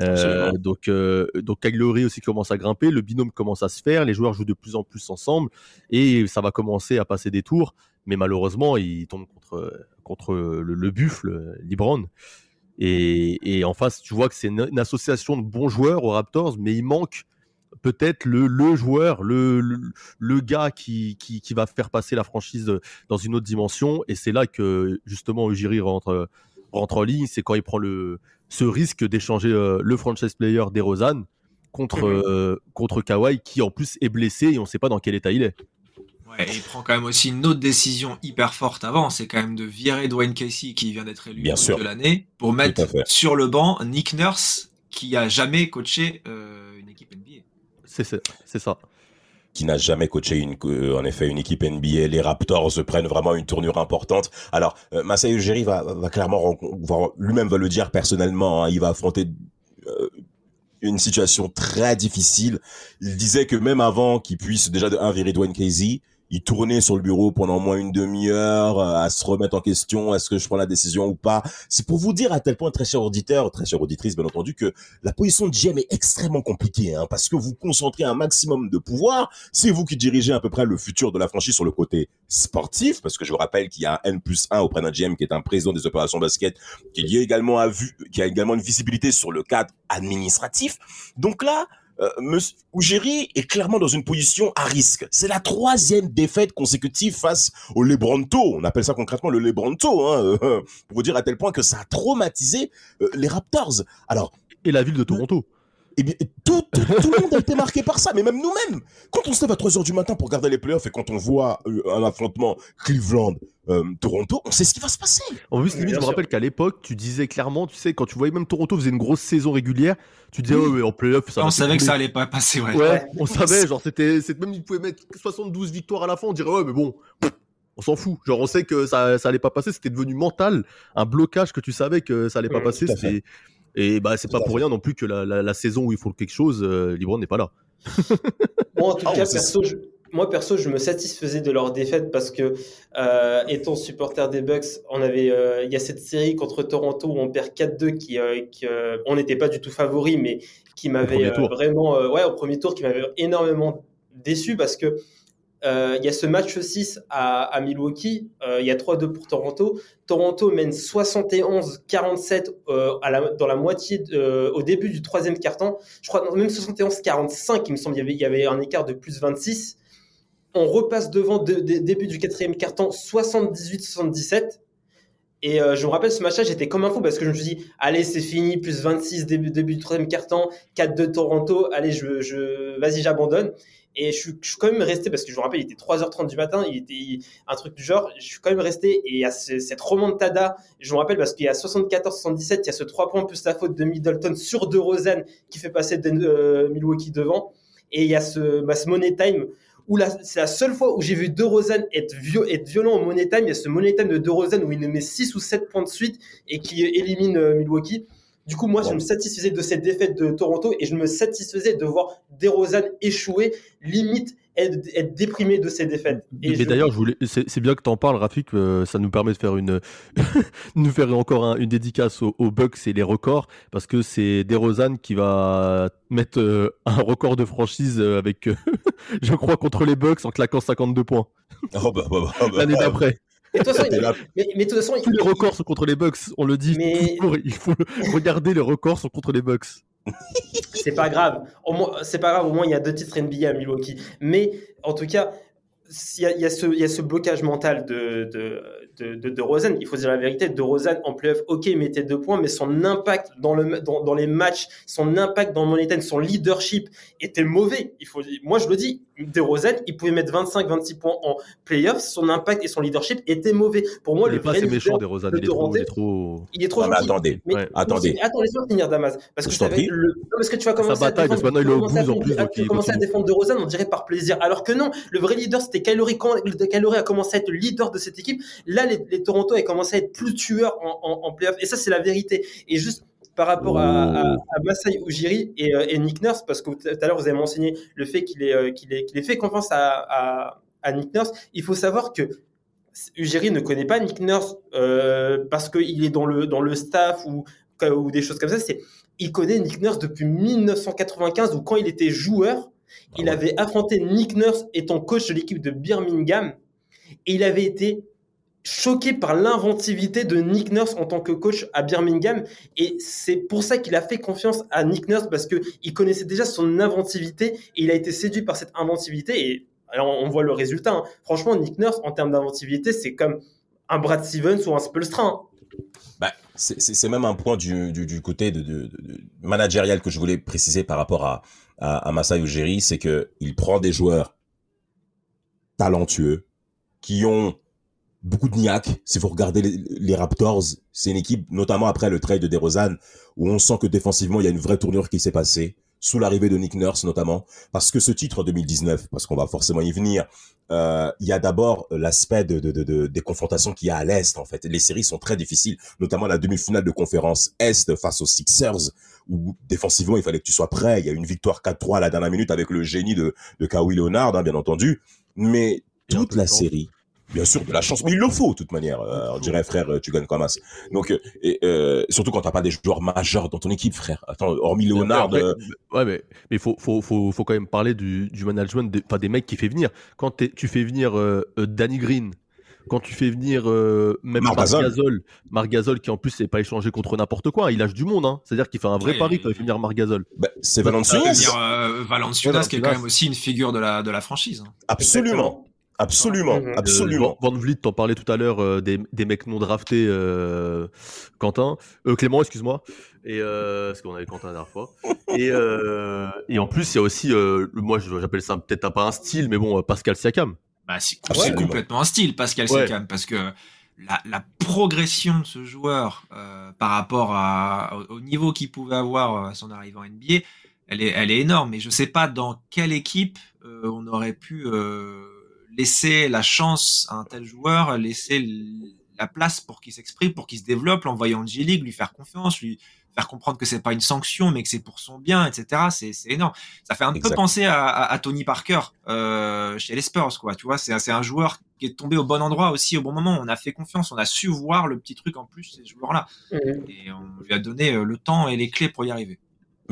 Euh, donc, euh, donc Kyle Lowry aussi commence à grimper, le binôme commence à se faire, les joueurs jouent de plus en plus ensemble et ça va commencer à passer des tours. Mais malheureusement, il tombe contre, contre le, le buffle, Libron. Et, et en face, tu vois que c'est une, une association de bons joueurs aux Raptors, mais il manque peut-être le, le joueur, le, le, le gars qui, qui, qui va faire passer la franchise dans une autre dimension. Et c'est là que justement Ujiri rentre, rentre en ligne. C'est quand il prend le, ce risque d'échanger euh, le franchise player DeRozan contre, euh, contre Kawhi, qui en plus est blessé et on ne sait pas dans quel état il est. Ouais, et il prend quand même aussi une autre décision hyper forte avant, c'est quand même de virer Dwayne Casey qui vient d'être élu Bien sûr. de l'année pour mettre sur le banc Nick Nurse qui a jamais coaché euh, une équipe NBA. C'est ça. C'est ça. qui n'a jamais coaché une, euh, en effet une équipe NBA. Les Raptors prennent vraiment une tournure importante. Alors, euh, Masai Ujiri va, va clairement, lui-même va le dire personnellement, hein, il va affronter euh, une situation très difficile. Il disait que même avant qu'il puisse déjà de un virer Dwayne Casey, il tournait sur le bureau pendant au moins une demi-heure euh, à se remettre en question, est-ce que je prends la décision ou pas. C'est pour vous dire à tel point, très cher auditeur, très chère auditrice, bien entendu, que la position de GM est extrêmement compliquée, hein, parce que vous concentrez un maximum de pouvoir, c'est vous qui dirigez à peu près le futur de la franchise sur le côté sportif, parce que je vous rappelle qu'il y a un N plus 1 auprès d'un GM qui est un président des opérations basket, qui est également à vue, qui a également une visibilité sur le cadre administratif. Donc là, euh, Ujiri est clairement dans une position à risque. C'est la troisième défaite consécutive face au Lebronto. On appelle ça concrètement le Lebronto, hein, euh, pour vous dire à tel point que ça a traumatisé euh, les Raptors. Alors, Et la ville de Toronto. Eh bien, tout, tout, tout le monde a été marqué par ça, mais même nous-mêmes. Quand on se lève à 3h du matin pour regarder les playoffs et quand on voit euh, un affrontement Cleveland-Toronto, on sait ce qui va se passer. En plus, limite, je me rappelle qu'à l'époque, tu disais clairement, tu sais, quand tu voyais même Toronto faisait une grosse saison régulière, tu disais, ouais, ouais, en playoff, ça va on savait que ça allait pas passer, ouais. Ouais, on savait, genre, c'était, même ils pouvaient mettre 72 victoires à la fin, on dirait, ouais, mais bon, pff, on s'en fout. Genre, on sait que ça, ça allait pas passer, c'était devenu mental, un blocage que tu savais que ça allait pas passer. Et bah, c'est pas pour rien non plus que la, la- la saison où il faut quelque chose, euh, n'est pas là. Moi, en tout Ah, cas, perso, je, moi, perso, je me satisfaisais de leur défaite parce que, euh, étant supporter des Bucks, on avait, euh, il y a cette série contre Toronto où on perd 4-2 qui, euh, qui, euh, on n'était pas du tout favori, mais qui m'avait euh, vraiment, euh, ouais, au premier tour, qui m'avait énormément déçu parce que euh, il y a ce match 6 à, Milwaukee, euh, il y a 3-2 pour Toronto. Toronto mène 71-47 euh, dans la moitié, de- euh, au début du troisième quart-temps. Je crois même 71-45, il me semble, il y, avait, un écart de plus 26. On repasse devant de- de- début du quatrième quart-temps 78-77. Et euh, je me rappelle ce match-là, j'étais comme un fou parce que je me suis dit, allez, c'est fini, plus 26 début, du troisième quart-temps, 4-2 Toronto, allez, je, vas-y, j'abandonne. Et je suis, je suis quand même resté, parce que je me rappelle, il était 3h30 du matin, il était un truc du genre, je suis quand même resté, et il y a ce- cette remontada, je me rappelle parce qu'il y a 74-77, il y a ce 3 points plus la faute de Middleton sur De Rosen qui fait passer Den- euh, Milwaukee devant, et il y a ce, bah, ce Money Time où c'est la seule fois où j'ai vu De Rosen être, être violent au Money Time, il y a ce Money Time de De Rosen où il met 6 ou 7 points de suite et qui élimine euh, Milwaukee. Du coup, moi, je me satisfaisais de cette défaite de Toronto et je me satisfaisais de voir DeRozan échouer, limite être, être déprimé de ces défaites. Et mais je- d'ailleurs, je voulais, c'est, bien que t'en parles, Rafik. euh, ça nous permet de faire une, nous faire encore un- une dédicace aux, aux Bucks et les records, parce que c'est DeRozan qui va mettre euh, un record de franchise euh, avec, euh, je crois, contre les Bucks en claquant 52 points Oh, bah, bah, bah, bah, l'année d'après. Mais de toute façon, T'es là. il- mais, mais de toute façon, Tous il- les records sont contre les Bucks. On le dit Mais- toujours. Il faut regarder les records sont contre les Bucks. c'est pas grave. Au moins, c'est pas grave. Au moins, il y a deux titres NBA à Milwaukee. Mais en tout cas, il y a, il y a ce, il y a ce blocage mental de de, de, de, de Rosen. Il faut dire la vérité. De Rosen en playoff, ok, il mettait deux points, mais son impact dans le dans, dans les matchs, son impact dans le money time, son leadership était mauvais. Il faut, moi, je le dis. De Rosen, il pouvait mettre 25-26 points en playoff. Son impact et son leadership étaient mauvais. Pour moi, il le est pas assez méchant de Il est trop, il est trop. il est trop Non, mais attendez, Mais, Ouais. attendez. Attends, laisse-moi finir, Damas. Parce que Je prie. le... non, parce que tu vas commencer bataille, à parce défendre, que maintenant, il est au commencer à 12 en plus, commencer à défendre de Rosanne, on dirait par plaisir. Alors que non, le vrai leader, c'était Kylori. Quand le- Kylori a commencé à être le leader de cette équipe, là, les, Toronto ont commencé à être plus tueurs en, en, playoff. Et ça, c'est la vérité. Et juste par rapport à, à, à Masai Ujiri et, euh, et Nick Nurse, parce que tout à l'heure, vous avez mentionné le fait qu'il ait, euh, fait confiance à, à, Nick Nurse. Il faut savoir que Ujiri ne connaît pas Nick Nurse euh, parce qu'il est dans le, dans le staff ou, ou des choses comme ça. C'est, il connaît Nick Nurse depuis 1995 où quand il était joueur, il ouais. avait affronté Nick Nurse étant coach de l'équipe de Birmingham et il avait été choqué par l'inventivité de Nick Nurse en tant que coach à Birmingham et c'est pour ça qu'il a fait confiance à Nick Nurse parce que il connaissait déjà son inventivité et il a été séduit par cette inventivité et alors on voit le résultat. hein. Franchement, Nick Nurse en termes d'inventivité, c'est comme un Brad Stevens ou un Spolstra. hein. Bah, c'est- même un point du, du, du côté de, de, de- managérial que je voulais préciser par rapport à, à, à Masai Ujiri, c'est que il prend des joueurs talentueux qui ont beaucoup de niaque. Si vous regardez les, Raptors, c'est une équipe, notamment après le trade de DeRozan, où on sent que défensivement, il y a une vraie tournure qui s'est passée, sous l'arrivée de Nick Nurse notamment, parce que ce titre en 2019, parce qu'on va forcément y venir, euh, il y a d'abord l'aspect de- des confrontations qu'il y a à l'Est, en fait. Les séries sont très difficiles, notamment la demi-finale de conférence Est face aux Sixers, où défensivement, il fallait que tu sois prêt. Il y a une victoire 4-3 à la dernière minute avec le génie de, de Kawhi Leonard, hein, bien entendu. Mais toute de la série, bien sûr, de la chance, mais il le faut, de toute manière. Euh, on dirait, frère, euh, tu gagnes comme as. Donc, euh, et, euh, surtout quand t'as pas des joueurs majeurs dans ton équipe, frère. Attends, hormis Leonard, euh, Ouais, mais il faut, faut, faut, faut quand même parler du, du management, enfin, des mecs qui fait venir. Quand tu fais venir Danny Green, quand tu fais venir euh, même Marc Gasol qui en plus n'est pas échangé contre n'importe quoi, hein, il lâche du monde, hein. c'est-à-dire qu'il fait un vrai Ouais, pari quand il fait venir Marc Gasol. bah, c'est Bah, Valanciunas. Euh, Valanciunas, qui est quand même aussi une figure de la, de la franchise. hein. Absolument. Absolument, Mhm. absolument. Euh, Van Vliet, t'en parlais tout à l'heure euh, des, des mecs non draftés, euh, Quentin, euh, Clément, excuse-moi. Et euh, parce qu'on avait Quentin la dernière fois. Et, euh, et en plus, il y a aussi, euh, moi, j'appelle ça peut-être un- pas un style, mais bon, Pascal Siakam. Bah, c'est Absolument. complètement un style, Pascal Ouais. Siakam, parce que la, la progression de ce joueur euh, par rapport à, au, au niveau qu'il pouvait avoir à son arrivée en NBA, elle est, elle est énorme. Et je sais pas dans quelle équipe euh, on aurait pu euh, laisser la chance à un tel joueur, laisser la place pour qu'il s'exprime, pour qu'il se développe, l'envoyer en G-League, lui faire confiance, lui faire comprendre que c'est pas une sanction, mais que c'est pour son bien, etc. C'est c'est énorme. Ça fait un peu penser à, à- à Tony Parker euh, chez les Spurs, quoi. Tu vois, c'est un- c'est un joueur qui est tombé au bon endroit aussi au bon moment. On a fait confiance, on a su voir le petit truc en plus ces joueurs-là, Mhm. et on lui a donné euh, le temps et les clés pour y arriver.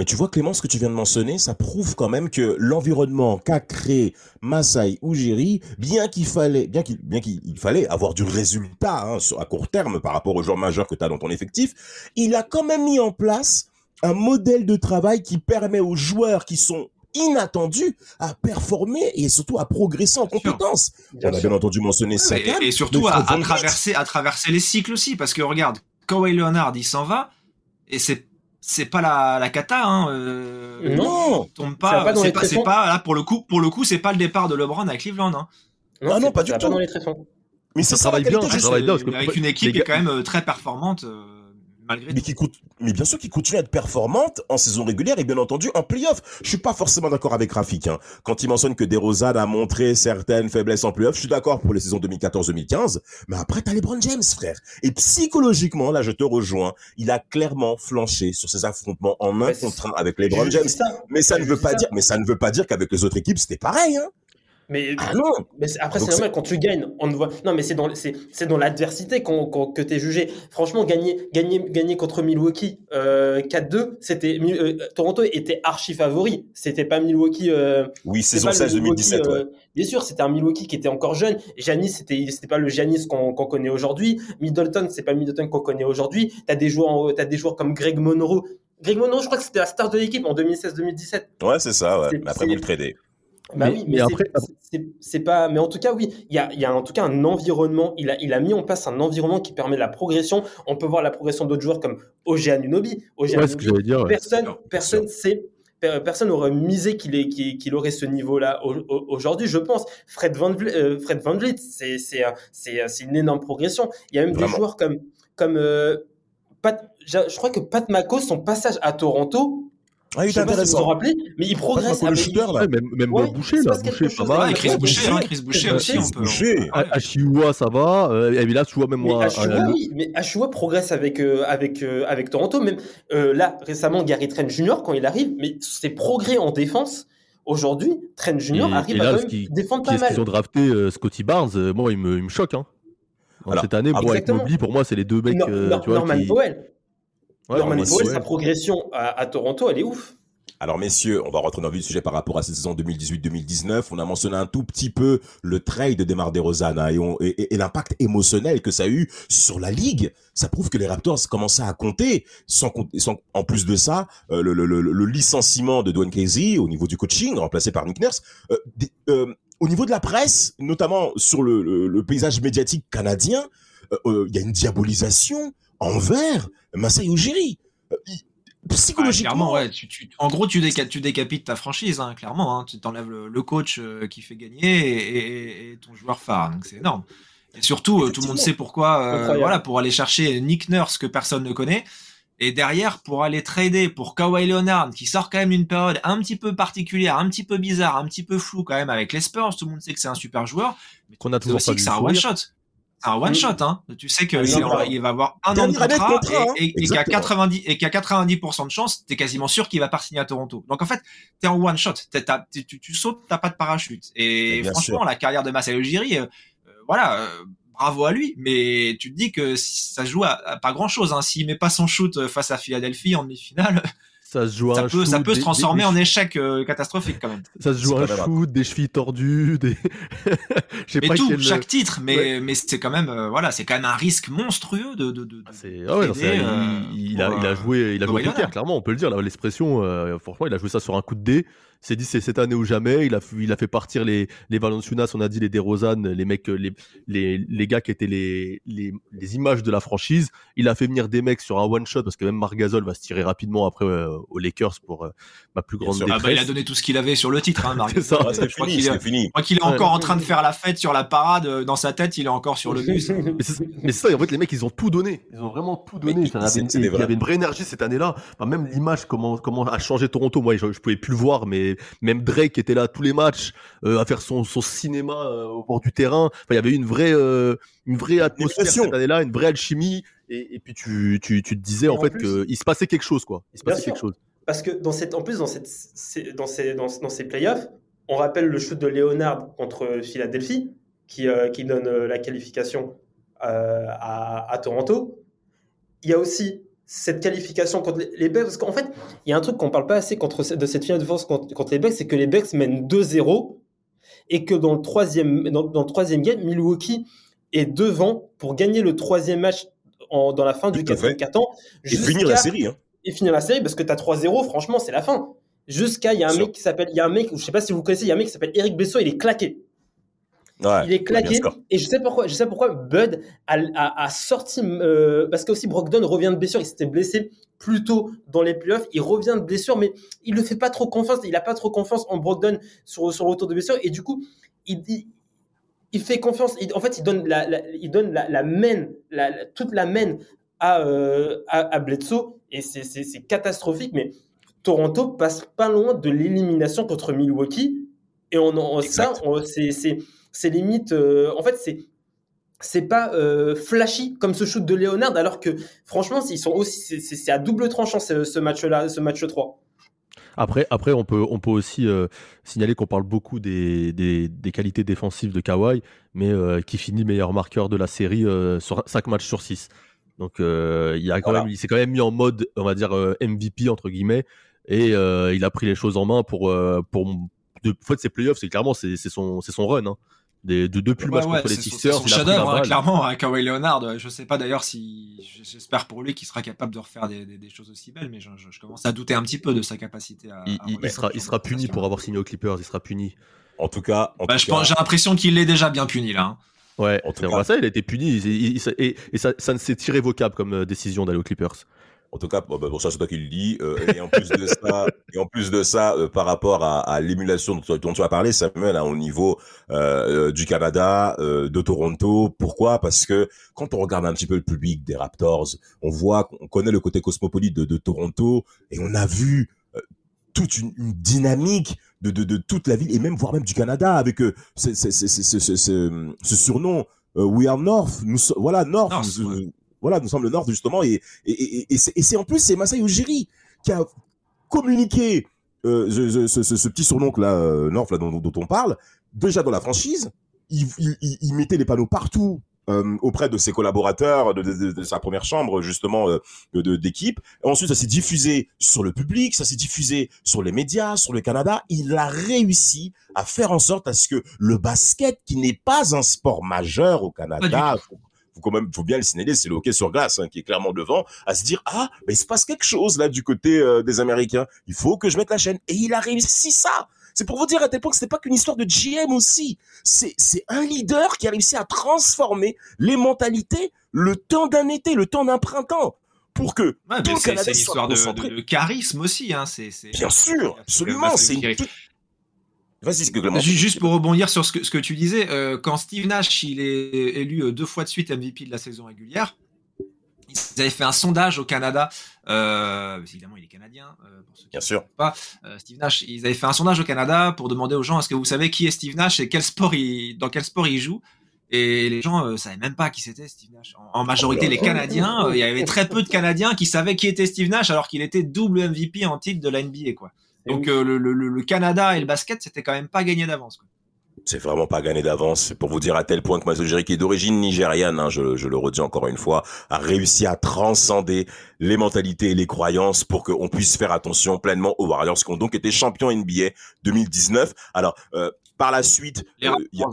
Mais tu vois, Clément, ce que tu viens de mentionner, ça prouve quand même que l'environnement qu'a créé Masai Ujiri, bien qu'il fallait, bien qu'il, bien qu'il il fallait avoir du résultat hein, sur, à court terme par rapport aux joueurs majeurs que tu as dans ton effectif, il a quand même mis en place un modèle de travail qui permet aux joueurs qui sont inattendus à performer et surtout à progresser en Bien compétences. Bien On a bien entendu mentionné Et, Siakam, et surtout à, à traverser, à traverser les cycles aussi, parce que regarde, Kawhi Leonard, il s'en va, et c'est c'est pas la, la cata, hein. euh, Non, tombe pas, c'est les pas, pas là pour le coup, pour le coup, c'est pas le départ de LeBron à Cleveland. Hein. Non, Ah non, pas du tout. Pas dans les tréfonds. mais Ça ça travaille bien, ça travaille bien, parce que- avec une équipe qui est quand même euh, très performante euh, malgré mais qui coûte, mais bien sûr qui continue à être performante en saison régulière et bien entendu en playoff. Je suis pas forcément d'accord avec Rafik, hein. Quand il mentionne que DeRozan a montré certaines faiblesses en playoff, je suis d'accord pour les saisons 2014-2015, mais après t'as LeBron James, frère. Et psychologiquement, là je te rejoins, il a clairement flanché sur ses affrontements en un Ouais, contre un avec LeBron James. ça. Mais ça ne veut pas ça. dire, mais ça ne veut pas dire qu'avec les autres équipes c'était pareil, hein. Mais, Ah non. mais après, Donc c'est normal, quand tu gagnes, on ne voit. Non, mais c'est dans, c'est, dans l'adversité qu'on, qu'on- que tu es jugé. Franchement, gagner, gagner, gagner contre Milwaukee euh, 4-2, c'était, Mi- euh, Toronto était archi favori. C'était pas Milwaukee. euh, Oui, saison pas le 16 2017, Milwaukee, ouais. euh, Bien sûr, c'était un Milwaukee qui était encore jeune. Giannis, c'était, c'était pas le Giannis qu'on, qu'on connaît aujourd'hui. Middleton, c'est pas le Middleton qu'on connaît aujourd'hui. T'as des joueurs, t'as des joueurs comme Greg Monroe. Greg Monroe, je crois que c'était la star de l'équipe en 2016-2017. Ouais, c'est ça, ouais. Après vous le tradez. Bah Mais- oui, mais mais, après- c'est- pas. Mais en tout cas, oui, il y a, il y a en tout cas un environnement. Il a, il a mis en place un environnement qui permet la progression. On peut voir la progression d'autres joueurs comme OG Anunobi. OG Ouais, ce que j'allais dire. ouais. personne, sûr, personne sait. per- Personne n'aurait misé qu'il qu'il qu'il aurait ce niveau-là au- au- aujourd'hui, je pense. Fred Van Vliet, euh, Fred Van Vliet, c'est c'est un- c'est- c'est une énorme progression. Il y a même Vraiment. des joueurs comme comme euh, Pat, je crois que Pat Mako, son passage à Toronto, Ah, il est pas si vous vous intéressant. rappelez, mais il progresse. le avec- shooter, là. Même même Ouais, Boucher, là, Boucher, pas mal. avec Chris Boucher, hein, Chris Boucher aussi, Chris on peut. Boucher. Ah, Achiuwa, ça va. Euh, et là, tu vois, même Mais moi. Ashua, euh, oui, mais Ashua progresse avec, euh, avec, euh, avec Toronto. Même euh, là, récemment, Gary Trent Jr., quand il arrive, mais ses progrès en défense, aujourd'hui, Trent Jr. Et- arrive et là, à quand même défendre pas mal. ont drafté euh, Scotty Barnes euh, Moi, il me, il me choque. Hein. En Alors, cette année, moi, avec exactement. Mobley, pour moi, c'est les deux mecs. Norman. Powell. Ouais, Norman Norman Powell, sa progression à, à Toronto, elle est ouf. Alors messieurs, on va rentrer dans le vif du sujet par rapport à cette saison 2018-2019. On a mentionné un tout petit peu le trade de Demar DeRozan hein, et, et- et- et l'impact émotionnel que ça a eu sur la ligue. Ça prouve que les Raptors commençaient à compter. Sans, compter- sans- en plus de ça, euh, le, le- le- le licenciement de Dwayne Casey au niveau du coaching, remplacé par Nick Nurse. euh, des- euh, au niveau de la presse, notamment sur le, le- le paysage médiatique canadien, euh, euh, il y a une diabolisation envers Masai Ujiri. Euh, Psychologiquement, clairement, ouais. Tu, tu- en gros, tu, déca- tu décapites ta franchise, hein, clairement. Hein, tu t'enlèves le, le coach euh, qui fait gagner et, et- et ton joueur phare. Donc c'est énorme. Et surtout, euh, tout le monde sait pourquoi. euh, voilà, pour aller chercher Nick Nurse que personne ne connaît. Et derrière, pour aller trader pour Kawhi Leonard, qui sort quand même d'une période un petit peu particulière, un petit peu bizarre, un petit peu floue quand même avec les Spurs. Tout le monde sait que c'est un super joueur. Mais Qu'on a toujours aussi pas que c'est un one shot. C'est un one Mm. shot, hein. Tu sais que Ah, il, va avoir un an de contrat, contrat, hein. et, et, et qu'à Exactement. 90 et qu'à 90% de chance, t'es quasiment sûr qu'il va pas signer à Toronto. Donc en fait, t'es en one shot. T'es- t'as- tu, tu, tu sautes, t'as pas de parachute. Et franchement, sûr. la carrière de Masai Ujiri, euh, euh, voilà, euh, bravo à lui. Mais tu te dis que ça joue à, à pas grand chose. Hein. S'il met pas son shoot euh, face à Philadelphie en demi-finale, Ça se joue à Ça un peut, ça peut se transformer des- en échec euh, catastrophique quand même. Ça se joue un shoot, des chevilles tordues, des. Je sais Mais pas tout, quel- chaque titre, mais, Ouais. mais c'est quand même, euh, voilà, c'est quand même un risque monstrueux de. de, de, ah ouais, non, c'est- d'aider, euh, il, a, il a joué, il a joué poker, clairement, on peut le dire. L'expression, euh, franchement, il a joué ça sur un coup de dé. Il s'est dit c'est cette année ou jamais. Il a, il a fait partir les, les Valenciunas, on a dit les DeRozan, les mecs, euh, les, les, les gars qui étaient les, les, les images de la franchise. Il a fait venir des mecs sur un one shot parce que même Marc Gasol va se tirer rapidement après euh, aux Lakers pour euh, ma plus grande. Ah détresse. bah, il a donné tout ce qu'il avait sur le titre, hein, Marc. C'est ça. C'est Je crois fini, qu'il est- c'est fini. Je crois qu'il est Ouais. encore en train de faire la fête sur la parade. Dans sa tête, il est encore sur le bus. Mais c'est ça, en fait, les mecs, ils ont tout donné. Ils ont vraiment tout donné. Ça avait- il y avait une vraie énergie cette année-là. Enfin, même l'image, comment, comment a changé Toronto. Moi, je, je pouvais plus le voir, mais même Drake était là tous les matchs euh, à faire son, son cinéma euh, au bord du terrain. Enfin, il y avait une vraie, euh, une vraie atmosphère cette année-là, une vraie alchimie. Et, et puis tu, tu, tu te disais Et en en fait qu'il se passait quelque chose, quoi. Il se passait sûr. quelque chose. Parce que dans cette, en plus, dans, cette, dans, ces, dans, dans ces playoffs, on rappelle le shoot de Leonard contre Philadelphie, qui, qui donne la qualification à, à Toronto. Il y a aussi cette qualification contre les, Bucks, parce qu'en fait, il y a un truc qu'on parle pas assez contre, de cette finale de force contre, contre les Bucks, c'est que les Bucks mènent 2-0, et que dans le troisième, dans, dans le troisième game, Milwaukee est devant pour gagner le troisième match en- dans la fin du Tout à fait. quatrième quart-temps. Et finir la série. Hein. et finir la série parce que tu as 3-0, franchement, c'est la fin. Jusqu'à, il y a un mec qui s'appelle, il y a un mec, je sais pas si vous connaissez, il y a un mec qui s'appelle Eric Bessot, il est claqué. Ouais, il est claqué. et je sais pourquoi, je sais pourquoi Bud a, a- a sorti, euh, parce que aussi Brogdon revient de blessure, il s'était blessé plus tôt dans les playoffs, il revient de blessure, mais il ne fait pas trop confiance, il a pas trop confiance en Brogdon sur, sur le retour de blessure, et du coup, il, il, il fait confiance, il- en fait, il donne la, la- il donne la, la main, la- toute la main à, euh, à, à Bledsoe, et c'est- catastrophique, mais Toronto passe pas loin de l'élimination contre Milwaukee, et on, en ça, on- c'est c'est- limite, euh, en fait, c'est c'est pas euh, flashy comme ce shoot de Leonard, alors que franchement, ils sont aussi, c'est- à double tranchant ce, ce match-là, ce match 3. Après, après on, peut, on peut aussi euh, signaler qu'on parle beaucoup des, des, des qualités défensives de Kawhi, mais euh, qui finit meilleur marqueur de la série sur 5 matchs sur 6. Donc il, a quand Voilà. même, il s'est quand même mis en mode, on va dire, MVP, entre guillemets, et il a pris les choses en main pour... pour de, en fait, ses playoffs, c'est clairement c'est son, son run. Hein. Des- de, depuis le match Ouais, ouais, contre les son- Sixers, c'est son chef-d'œuvre, hein, clairement, à Kawhi Leonard. Je sais pas d'ailleurs si. J'espère pour lui qu'il sera capable de refaire des, des- des choses aussi belles, mais je, je- je commence à douter un petit peu de sa capacité à. Il, à il- il remettre sera, il sera de puni pour avoir signé aux Clippers, il sera puni. En tout cas, en Bah, tout je cas, pense- J'ai l'impression qu'il l'est déjà bien puni là. hein. Ouais, En tout cas- vrai, ça, il a été puni, il- il- il- et, et ça, ça ne s'est irrévocable comme euh, décision d'aller aux Clippers. En tout cas, bon, bah, bon, ça c'est toi qui le dis. Euh, et en plus de ça, et en plus de ça, euh, par rapport à, à l'émulation dont, dont tu as parlé, Samuel, hein, au niveau euh, euh, du Canada, euh, de Toronto. Pourquoi? Parce que quand on regarde un petit peu le public des Raptors, on voit qu'on connaît le côté cosmopolite de, de Toronto et on a vu euh, toute une, une dynamique de, de, de toute la ville et même voire même du Canada avec euh, ce, ce, ce, ce, ce, ce- ce surnom euh, We Are North. Nous, voilà North. North, nous- ouais. Voilà, nous sommes le Nord justement et et, et, et c'est en plus c'est Masai Ujiri qui a communiqué euh, ce, ce, ce, petit surnom là euh, North là dont, dont on parle déjà dans la franchise. Il, il, il- mettait les panneaux partout euh, auprès de ses collaborateurs de, de- de- de sa première chambre justement euh, d'équipe. Ensuite, ça s'est diffusé sur le public, ça s'est diffusé sur les médias, sur le Canada. Il a réussi à faire en sorte à ce que le basket, qui n'est pas un sport majeur au Canada, faut, quand même, faut bien le signaler, c'est le hockey sur glace hein, qui est clairement devant, à se dire ah, mais il se passe quelque chose là du côté euh, des Américains. Il faut que je mette la chaîne. Et il a réussi ça. C'est pour vous dire à tel point que c'était pas qu'une histoire de GM aussi. C'est c'est un leader qui a réussi à transformer les mentalités le temps d'un été, le temps d'un printemps, pour que Ouais, tout le c'est Canada c'est une soit histoire de, de- de charisme aussi. Hein. c'est c'est- Bien sûr, absolument, c'est une toute- Vas-y, c'est que Clément. Ju- Juste pour rebondir sur ce que, ce que tu disais, euh, quand Steve Nash il est élu euh, deux fois de suite MVP de la saison régulière, ils avaient fait un sondage au Canada. Euh, évidemment, il est canadien. euh, pour ceux qui Bien ne sûr. pas, Steve Nash, ils avaient fait un sondage au Canada pour demander aux gens est-ce que vous savez qui est Steve Nash et quel sport il, dans quel sport il joue? Et les gens euh, savaient même pas qui c'était Steve Nash. En, en majorité, les Canadiens, il y avait très peu de Canadiens qui savaient qui était Steve Nash alors qu'il était double MVP en titre de la NBA, quoi. Donc euh, le, le- le- le Canada et le basket, c'était quand même pas gagné d'avance. c'est vraiment pas gagné d'avance. C'est pour vous dire à tel point que Masojiri, qui est d'origine nigériane, hein, je, je le redis encore une fois, a réussi à transcender les mentalités et les croyances pour qu'on puisse faire attention pleinement aux Warriors, qui ont donc été champions NBA 2019. Alors, euh, par la suite, euh, y a-.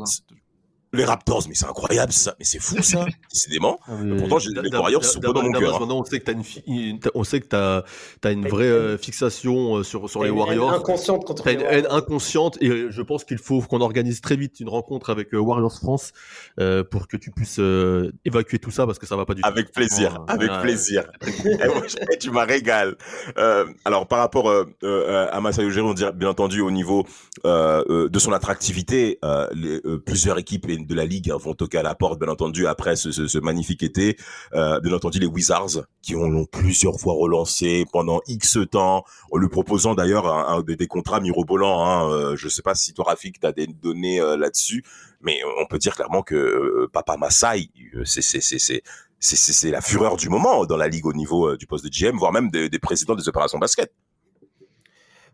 les Raptors, mais c'est incroyable ça, mais c'est fou ça, décidément. Mais Pourtant, j'ai- les Warriors sont pas dans mon cœur. hein. Maintenant, on sait que t'as une, fi- une- on sait que t'as, t'as une vraie euh, fixation euh, sur sur les Une Warriors. inconsciente contre T'as les une Warriors. haine inconsciente et euh, je pense qu'il faut qu'on organise très vite une rencontre avec euh, Warriors France euh, pour que tu puisses euh, évacuer tout ça parce que ça va pas du tout. Avec plaisir, avec plaisir. Eh, moi, je- eh, tu m'as régal. Euh, alors par rapport euh, euh, à Masai Ujiri, on dirait bien entendu au niveau euh, euh, de son attractivité, euh, les, euh, plusieurs équipes de la ligue hein, vont toquer à la porte, bien entendu après ce, ce, magnifique été. Euh, bien entendu les Wizards qui ont l'ont plusieurs fois relancé pendant X temps, en lui proposant d'ailleurs des, contrats mirobolants. Hein. Euh, je sais pas si toi Rafik t'as des données euh, là-dessus, mais on peut dire clairement que euh, Papa Masai, c'est la fureur du moment dans la ligue au niveau du poste de GM, voire même des, des présidents des opérations basket.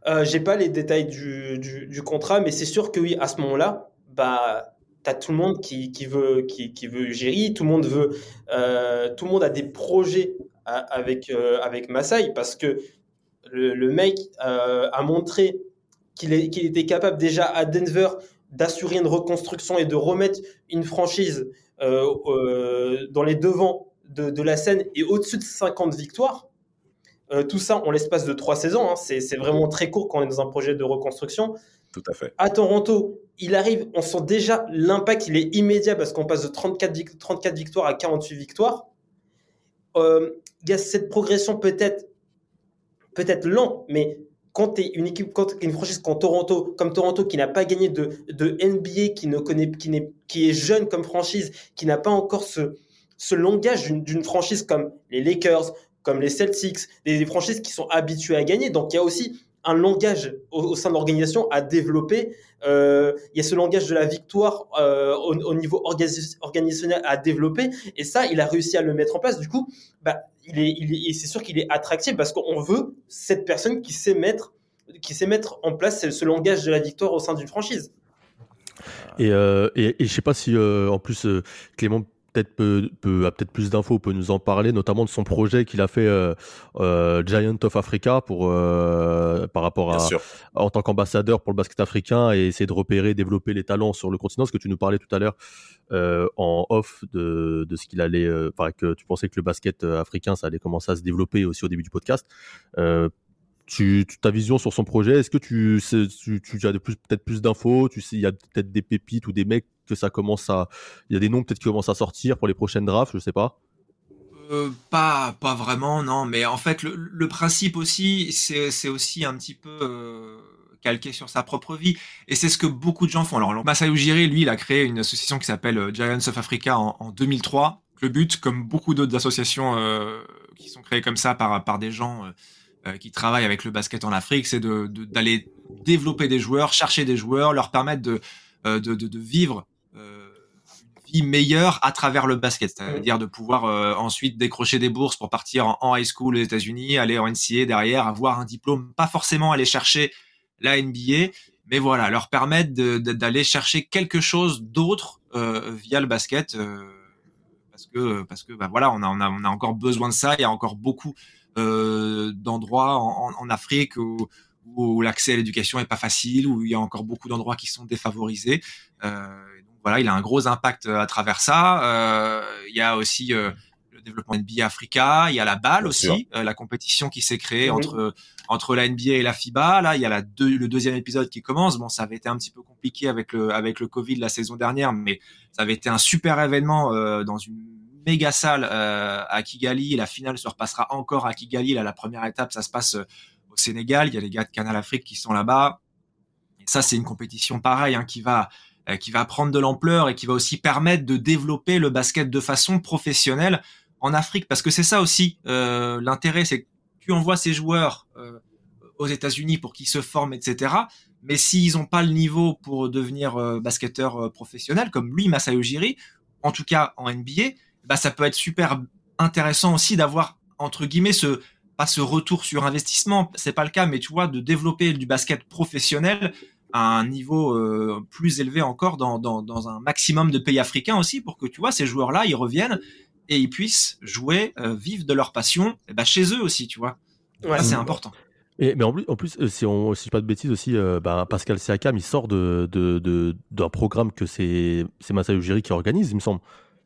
Euh, J'ai pas les détails du, du, du contrat, mais c'est sûr que oui, à ce moment-là, bah, t'as tout le monde qui, qui veut qui, qui veut Géry, tout le monde veut, euh, tout le monde a des projets avec euh, avec Masai parce que le, le mec euh, a montré qu'il était capable déjà à Denver d'assurer une reconstruction et de remettre une franchise euh, dans les devants de, de la scène et au-dessus de 50 victoires. Tout ça en l'espace de trois saisons. hein. C'est vraiment très court quand on est dans un projet de reconstruction. Tout à Toronto, il arrive, on sent déjà l'impact, il est immédiat parce qu'on passe de 34, vic- 34 victoires à 48 victoires. Il y a cette progression peut-être peut-être lent, mais quand tu es une équipe, quand une franchise comme Toronto, comme Toronto qui n'a pas gagné de, NBA, qui, ne connaît, qui, n'est, qui est jeune comme franchise, qui n'a pas encore ce, langage d'une, franchise comme les Lakers, comme les Celtics, des franchises qui sont habituées à gagner. Donc il y a aussi un langage au, sein de l'organisation à développer. Euh, il y a ce langage de la victoire euh, au, au niveau organis- organisationnel à développer. Et ça, il a réussi à le mettre en place. Du coup, bah, il est, c'est sûr qu'il est attractif parce qu'on veut cette personne qui sait mettre, qui sait mettre en place ce, langage de la victoire au sein d'une franchise. Et, euh, et je sais pas si euh, en plus euh, Clément peut-être peut, peut- a peut-être plus d'infos, peut nous en parler, notamment de son projet qu'il a fait euh, euh, Giant of Africa pour euh, par rapport à en tant qu'ambassadeur pour le basket africain et essayer de repérer, développer les talents sur le continent. Ce que tu nous parlais tout à l'heure en off de, de ce qu'il allait, enfin que tu pensais que le basket africain ça allait commencer à se développer aussi au début du podcast. Tu, ta vision sur son projet, est-ce que tu, sais- tu, tu as de plus, peut-être plus d'infos Tu sais, il y a peut-être des pépites ou des mecs que ça commence à, il y a des noms peut-être qui commencent à sortir pour les prochaines drafts, je sais pas. Euh, pas, pas vraiment, non. Mais en fait, le, principe aussi, c'est aussi un petit peu euh, calqué sur sa propre vie. Et c'est ce que beaucoup de gens font. Alors, Masai Ujiri, lui, il a créé une association qui s'appelle euh, Giants of Africa en, en 2003. Le but, comme beaucoup d'autres associations qui sont créées comme ça par, des gens qui travaillent avec le basket en Afrique, c'est d'aller développer des joueurs, chercher des joueurs, leur permettre de, vivre vie meilleure à travers le basket, c'est-à-dire de pouvoir euh, ensuite décrocher des bourses pour partir en, en high school aux États-Unis, aller en NCA derrière, avoir un diplôme, pas forcément aller chercher la NBA, mais voilà, leur permettre d'aller chercher quelque chose d'autre euh, via le basket, euh, parce que parce que bah voilà, on a, on a on a encore besoin de ça. Il y a encore beaucoup d'endroits en, en- en Afrique où, où l'accès à l'éducation est pas facile, où il y a encore beaucoup d'endroits qui sont défavorisés. Euh, voilà, il a un gros impact euh, à travers ça. Euh, il y a aussi euh, le développement NBA Africa, il y a la balle Bien aussi, euh, la compétition qui s'est créée entre entre la NBA et la FIBA. Là, il y a la deux- le deuxième épisode qui commence. Bon, ça avait été un petit peu compliqué avec le avec le Covid la saison dernière, mais ça avait été un super événement euh, dans une méga salle euh, à Kigali. La finale se repassera encore à Kigali. Là, la première étape, ça se passe au Sénégal. Il y a les gars de Canal Afrique qui sont là-bas. Et ça, c'est une compétition pareille hein, qui va qui va prendre de l'ampleur et qui va aussi permettre de développer le basket de façon professionnelle en Afrique. Parce que c'est ça aussi euh, l'intérêt, c'est que tu envoies ces joueurs euh, aux États-Unis pour qu'ils se forment, etc. Mais s'ils n'ont pas le niveau pour devenir euh, basketteur euh, professionnel, comme lui, Masai Ujiri, en tout cas en NBA, bah, ça peut être super intéressant aussi d'avoir, entre guillemets, ce, pas ce retour sur investissement, c'est pas le cas, mais tu vois, de développer du basket professionnel à un niveau euh, plus élevé encore dans, dans, dans un maximum de pays africains aussi pour que tu vois ces joueurs-là ils reviennent et ils puissent jouer, euh, vivre de leur passion eh ben, chez eux aussi, tu vois. Ouais. C'est important. Et, mais en plus, en plus euh, si, on, si je dis pas de bêtises aussi, euh, bah, Pascal Siakam, il sort de, de, de- d'un programme que c'est, c'est Masai Ujiri qui organise, il me semble.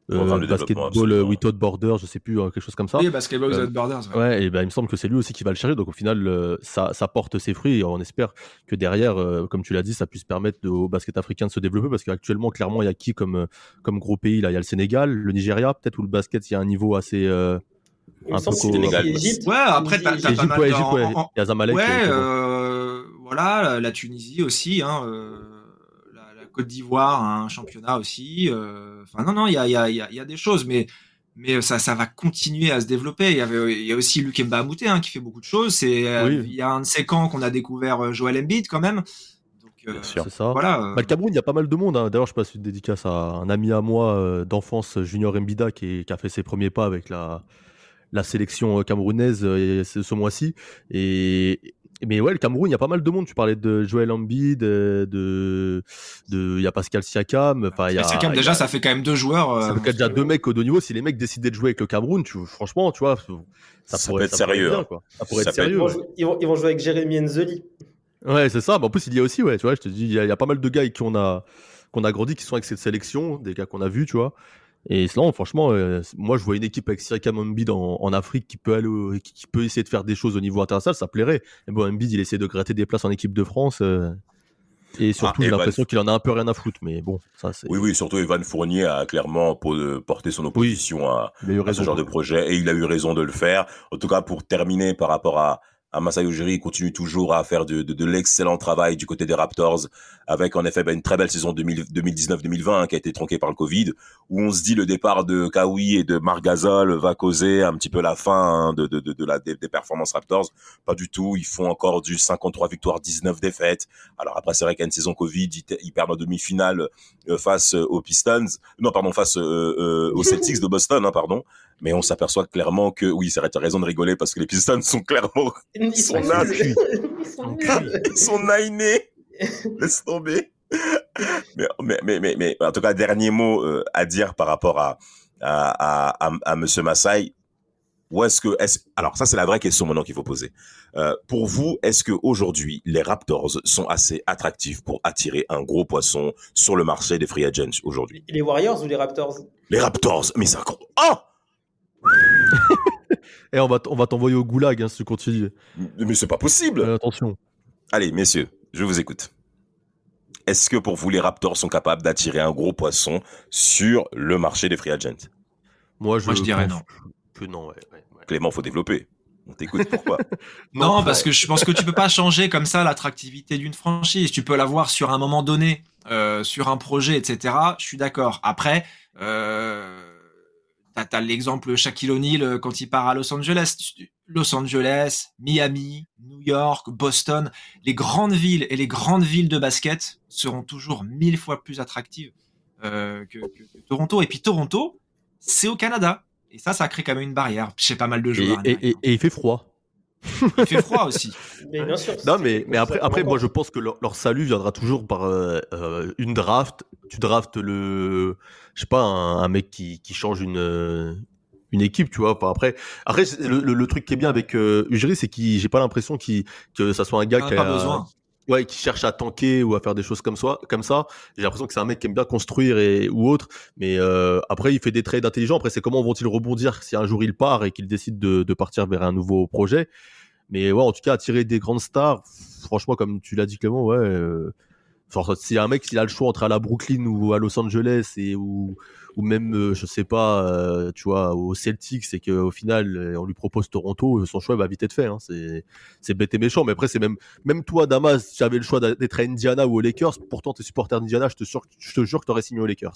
Euh, de développement, basketball euh, absolument. Without Borders, je sais plus, euh, quelque chose comme ça. Oui, Basketball Euh, Without Borders. ouais. Ouais, et ben il me semble que c'est lui aussi qui va le chercher. Donc au final, euh, ça, ça porte ses fruits et on espère que derrière, euh, comme tu l'as dit, ça puisse permettre de- au basket africain de se développer parce qu'actuellement, clairement, il y a qui comme, euh, comme gros pays? Là Il y a le Sénégal, le Nigeria, peut-être où le basket, il y a un niveau assez. euh, un peu. Ouais, après, t'as- pas mal ouais, Égypte, ouais. en- en- Il y a Zamalek. Ouais, euh, euh, voilà, la, Tunisie aussi, hein, euh, Côte d'Ivoire, a un championnat aussi. euh, Enfin, non, non, il y a, il y, a, il y, a, y a des choses, mais, mais ça, ça va continuer à se développer. Il y, avait, il y a aussi Lukemba Amouté hein, qui fait beaucoup de choses. C'est, euh, Oui. Il y a un de ces camps qu'on a découvert euh, Joel Embiid quand même. Donc, euh, Bien sûr. C'est ça. Voilà. euh, Bah, le Cameroun, il y a pas mal de monde. hein. D'ailleurs, je passe une dédicace à un ami à moi euh, d'enfance, Junior Mbida, qui, est- qui a fait ses premiers pas avec la, la sélection camerounaise euh, ce, ce mois-ci. Et mais ouais, le Cameroun, il y a pas mal de monde. Tu parlais de Joel Embiid, euh, de de il y a Pascal Siakam. Enfin, il y a, Siakam, il y a- déjà, ça fait quand même deux joueurs. euh, ça fait déjà deux mecs au haut niveau. Si les mecs décidaient de jouer avec le Cameroun, tu, franchement, tu vois, ça, Ça pourrait peut être ça pourrait sérieux, bien, quoi. Ça pourrait Ça être sérieux. Ils vont, ouais. ils, vont, ils vont jouer avec Jérémy Enzeli. Ouais, c'est ça. Mais en plus, il y a aussi, ouais, tu vois, je te dis, il y, a- il y a pas mal de gars avec qui on a, qu'on a grandi, qui sont avec cette sélection, des gars qu'on a vus, tu vois. Et sinon, franchement, euh, moi, je vois une équipe avec Siakam Embiid en, en Afrique qui peut aller, au- qui, qui peut essayer de faire des choses au niveau international, ça plairait. Mais bon, Embiid, il essaie de gratter des places en équipe de France. euh, et surtout, Ah, j'ai l'impression qu'il en a un peu rien à foutre. Mais bon, ça, c'est. Oui, oui, surtout Evan Fournier a clairement euh, porté son opposition à, ce genre de projet et il a eu raison de le faire. En tout cas, pour terminer par rapport à, à Masai Ujiri, continue toujours à faire de, de, de l'excellent travail du côté des Raptors avec en effet ben, une très belle saison 2000 2019-2020 hein, qui a été tronquée par le Covid où on se dit le départ de Kawhi et de Marc Gasol va causer un petit peu la fin hein, de, de, de, la, des, des performances Raptors. Pas du tout. Ils font encore du 53 victoires, 19 défaites. Alors après, c'est vrai qu'il une saison Covid, ils perdent en demi-finale euh, face euh, aux Pistons. Non, pardon, face euh, euh, aux Celtics de Boston, hein, pardon. Mais on s'aperçoit clairement que, oui, tu as raison de rigoler parce que les Pistons sont clairement, Ils sont là. Ils sont nainés. Laisse tomber. Mais, mais, mais, mais, mais, en tout cas, dernier mot euh, à dire par rapport à, à, à, à, à Monsieur Massai. Où est-ce que, alors ça c'est la vraie question maintenant qu'il faut poser. Euh, pour vous, est-ce que aujourd'hui les Raptors sont assez attractifs pour attirer un gros poisson sur le marché des free agents aujourd'hui? Les Warriors ou les Raptors? Les Raptors, mais c'est encore, oh Et on va, t- on va t'envoyer au goulag hein, si tu continues. Mais c'est pas possible. Euh, attention. Allez, messieurs, je vous écoute. Est-ce que pour vous, les Raptors sont capables d'attirer un gros poisson sur le marché des free agents? Moi, je, Moi, je dirais non. Que non, ouais. ouais, ouais. Clément, faut développer. On t'écoute, pourquoi? Non, parce que je pense que tu peux pas changer comme ça l'attractivité d'une franchise. Tu peux l'avoir sur un moment donné, euh, sur un projet, etc. Je suis d'accord. Après, euh, t'as as, l'exemple Shaquille O'Neal euh, quand il part à Los Angeles. Los Angeles, Miami, New York, Boston, les grandes villes et les grandes villes de basket seront toujours mille fois plus attractives euh, que, que- que Toronto. Et puis Toronto, c'est au Canada. Et ça, ça crée quand même une barrière chez pas mal de Et, joueurs. et- et- et il fait froid. Il fait froid aussi. Mais bien sûr. Non, mais, mais après, après moi, je pense que leur, leur salut viendra toujours par euh, euh, une draft. Tu draftes le, je sais pas, un, un mec qui, qui change une, euh, une équipe, tu vois. Enfin, après, après le, le- le truc qui est bien avec euh, Ujiri, c'est que j'ai pas l'impression qu'il que ça soit un gars a qui pas a- besoin. Ouais, qui cherche à tanker ou à faire des choses comme ça. Comme ça, j'ai l'impression que c'est un mec qui aime bien construire et ou autre. Mais euh, après, il fait des trades intelligents. Après, c'est comment vont-ils rebondir si un jour il part et qu'il décide de, de partir vers un nouveau projet. Mais ouais, en tout cas, attirer des grandes stars, franchement, comme tu l'as dit Clément, ouais. Euh, si un mec, s'il a le choix entre aller à Brooklyn ou à Los Angeles ou même, euh, je sais pas, euh, tu vois, au Celtics, c'est qu'au final, euh, on lui propose Toronto, son choix va vite être fait. Hein. C'est bête et méchant. Mais après, c'est même même toi, Damas, si tu avais le choix d'être à Indiana ou aux Lakers, pourtant t'es supporter d'Indiana, je te, sûr, je te jure que t'aurais signé aux Lakers.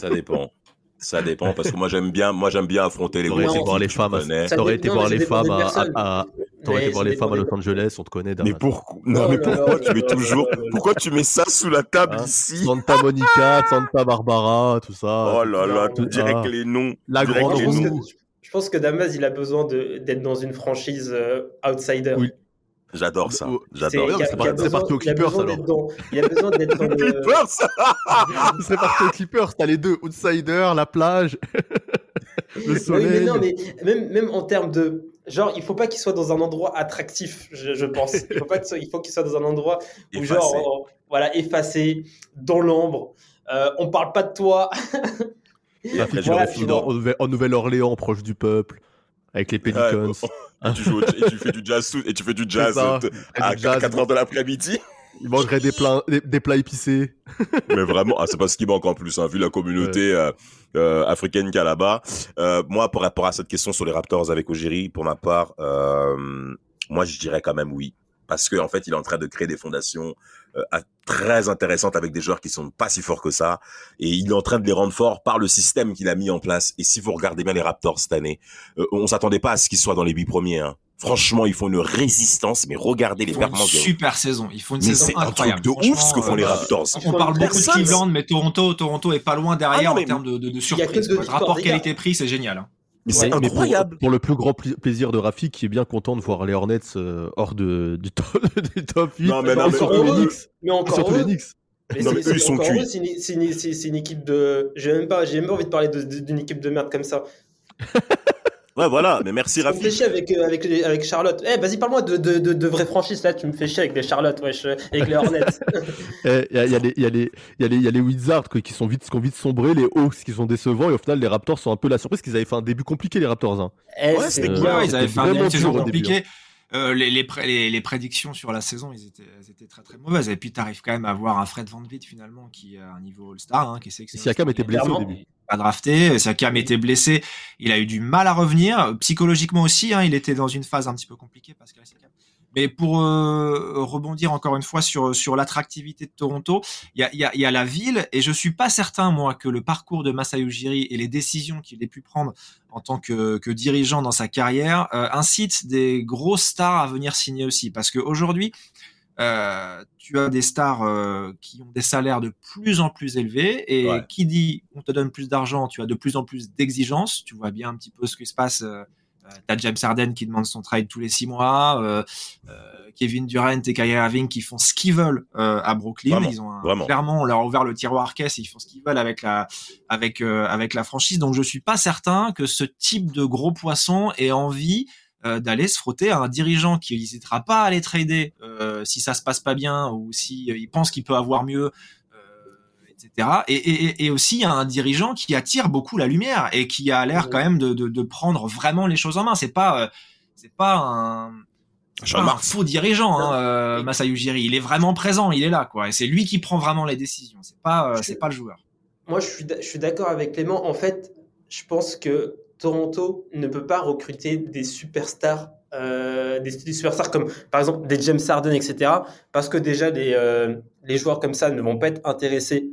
Ça dépend. Ça dépend parce que moi j'aime bien, moi j'aime bien affronter les équipes. voir les femmes, t'aurais été voir les femmes à, personnes. à- à- t'aurais Mais été voir les femmes à Los Angeles, on te connaît. Mais Damas. pourquoi? Non, mais pourquoi tu mets toujours. Pourquoi tu mets ça sous la table Hein? ici? Santa Monica, Santa Barbara, tout ça. Oh là là, dirais ah. que les noms. La direct grande je pense, que, je pense que Damas, il a besoin de- d'être dans une franchise euh, outsider. Oui. J'adore ça. J'adore. c'est parti- aux Clippers, alors. Il y a besoin d'être dans le- Clippers C'est parti aux Clippers, t'as les deux, outsider, la plage, le Oui, mais soleil. non, mais même, même en termes de. Genre, il faut pas qu'il soit dans un endroit attractif, je, je pense. Il faut pas que ce- il faut qu'il soit dans un endroit où, Effacé. genre, euh, voilà, effacé, dans l'ombre. Euh, on parle pas de toi. Tu Voilà, en en Nouvelle-Orléans, proche du peuple, avec les Pelicans. et, tu joues au- et tu fais du jazz et tu fais du jazz ça. à du jazz. 4 heures de l'après-midi. Ils mangeraient des plats, des, des plats épicés. Mais vraiment, ah, c'est pas ce qui manque en plus, hein, vu la communauté euh, euh, africaine qu'il y a là-bas. Euh, moi, par rapport à cette question sur les Raptors avec Ogiri, pour ma part, moi, je dirais quand même oui. Parce qu'en en fait, il est en train de créer des fondations euh, à- très intéressantes avec des joueurs qui sont pas si forts que ça. Et il est en train de les rendre forts par le système qu'il a mis en place. Et si vous regardez bien les Raptors cette année, euh, on s'attendait pas à ce qu'ils soient dans les huit premiers. Hein. Franchement, ils font une résistance, mais regardez les Ils font une performances. des- super saison. Ils font une Mais saison c'est un incroyable. truc de ouf ce que font les euh, Raptors. On parle beaucoup de Cleveland, mais Toronto, Toronto est pas loin derrière Ah non, en termes de, de, de surprise. rapport qualité-prix, c'est génial. hein. Mais c'est Mais pour- incroyable. Pour, le plus grand plaisir de Rafik, qui est bien content de voir les Hornets euh, hors de, du, top, du top 8. Non, mais non, mais surtout eux- les eux- Knicks. Mais encore surtout heureux. les Knicks. Mais Non, c'est- mais c'est eux, ils sont encore cuits. heureux, C'est une, équipe de. J'ai même pas, j'ai même pas envie de parler d'une équipe de merde comme ça. Ouais, voilà. Mais merci Tu me fais chier avec, euh, avec, les- avec Charlotte. Eh, vas-y, parle-moi de, de, de, de vraies franchises là. Tu me fais chier avec les Charlotte, wesh, euh, avec les Hornets. Eh, Il y, a, il y, a les- il y, a les- il y, a les- il y a les Wizards quoi, qui, sont vite, qui ont vite sombré, les Hawks qui sont décevants, et au final, les Raptors sont un peu la surprise qu'ils avaient fait un début compliqué, les Raptors. hein. Eh, Ouais, c'est c'était bien. Ouais, ils avaient fait un début compliqué. Euh, les, les, pré- les, les prédictions sur la saison, ils étaient, elles étaient très très mauvaises. Et puis, tu arrives quand même à avoir un Fred Van Vliet finalement qui a un niveau All-Star, hein, qui est excellent. Siakam était blessé au début. Pas drafté. Siakam était blessé. Il a eu du mal à revenir. Psychologiquement aussi, hein, il était dans une phase un petit peu compliquée. Mais pour euh, rebondir encore une fois sur, sur l'attractivité de Toronto, il y a, la ville et je suis pas certain moi que le parcours de Masai Ujiri et les décisions qu'il ait pu prendre en tant que, que dirigeant dans sa carrière euh, incitent des grosses stars à venir signer aussi parce qu'aujourd'hui euh, tu as des stars euh, qui ont des salaires de plus en plus élevés et Ouais. qui dit on te donne plus d'argent, tu as de plus en plus d'exigences. Tu vois bien un petit peu ce qui se passe. Euh, euh, T'as James Harden qui demande son trade tous les six mois, euh, Kevin Durant et Kyrie Irving qui font ce qu'ils veulent euh, à Brooklyn. Vraiment, ils ont un- clairement on leur a ouvert le tiroir caisse, et ils font ce qu'ils veulent avec la avec euh, avec la franchise. Donc je suis pas certain que ce type de gros poisson ait envie euh, d'aller se frotter à un dirigeant qui n'hésitera pas à les trader euh, si ça se passe pas bien ou si euh, il pense qu'il peut avoir mieux, etc. Et, et, et aussi à un dirigeant qui attire beaucoup la lumière et qui a l'air quand même de, de, de prendre vraiment les choses en main. C'est pas c'est pas un pas faux dirigeant, hein, Non. euh, Masai Ujiri. Il est vraiment présent, il est là, quoi. Et c'est lui qui prend vraiment les décisions. C'est pas, c'est pas le joueur. Moi, je suis, d'a- je suis d'accord avec Clément. En fait, je pense que Toronto ne peut pas recruter des superstars, euh, des, superstars comme par exemple des James Harden, etc. Parce que déjà, les, euh, les joueurs comme ça ne vont pas être intéressés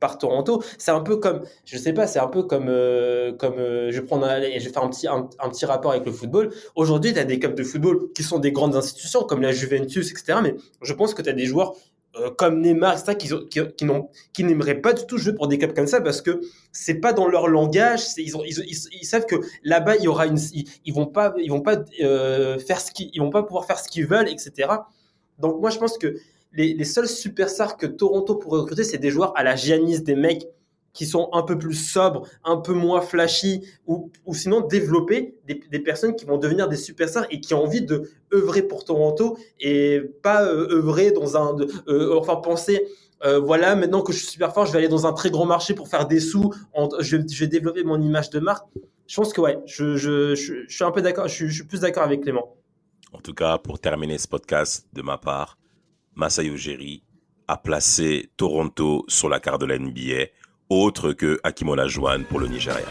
par Toronto. C'est un peu comme, je sais pas, c'est un peu comme, euh, comme je vais prendre, je vais faire un petit, un, un petit rapport avec le football. Aujourd'hui, tu as des clubs de football qui sont des grandes institutions comme la Juventus, etc. Mais je pense que tu as des joueurs euh, comme Neymar, etc., qui, qui, qui n'aimeraient pas du tout jouer pour des clubs comme ça parce que c'est pas dans leur langage. Ils, ont, ils, ils savent que là-bas il y aura une, ils, ils vont pas, ils vont pas euh, faire ce qu'ils, ils vont pas pouvoir faire ce qu'ils veulent, etc. Donc moi je pense que les, les seuls superstars que Toronto pourrait recruter, c'est des joueurs à la Giannis, des mecs qui sont un peu plus sobres, un peu moins flashy, ou, sinon développer des, personnes qui vont devenir des superstars et qui ont envie de œuvrer pour Toronto et pas euh, œuvrer dans un, euh, enfin penser euh, voilà, maintenant que je suis super fort, je vais aller dans un très grand marché pour faire des sous, en- je, vais développer mon image de marque. Je pense que ouais, je, je, je, suis un peu d'accord, je, suis- plus d'accord avec Clément. En tout cas, pour terminer ce podcast, de ma part, Masai Ujiri a placé Toronto sur la carte de la NBA, autre que Hakim Olajuwon pour le Nigeria.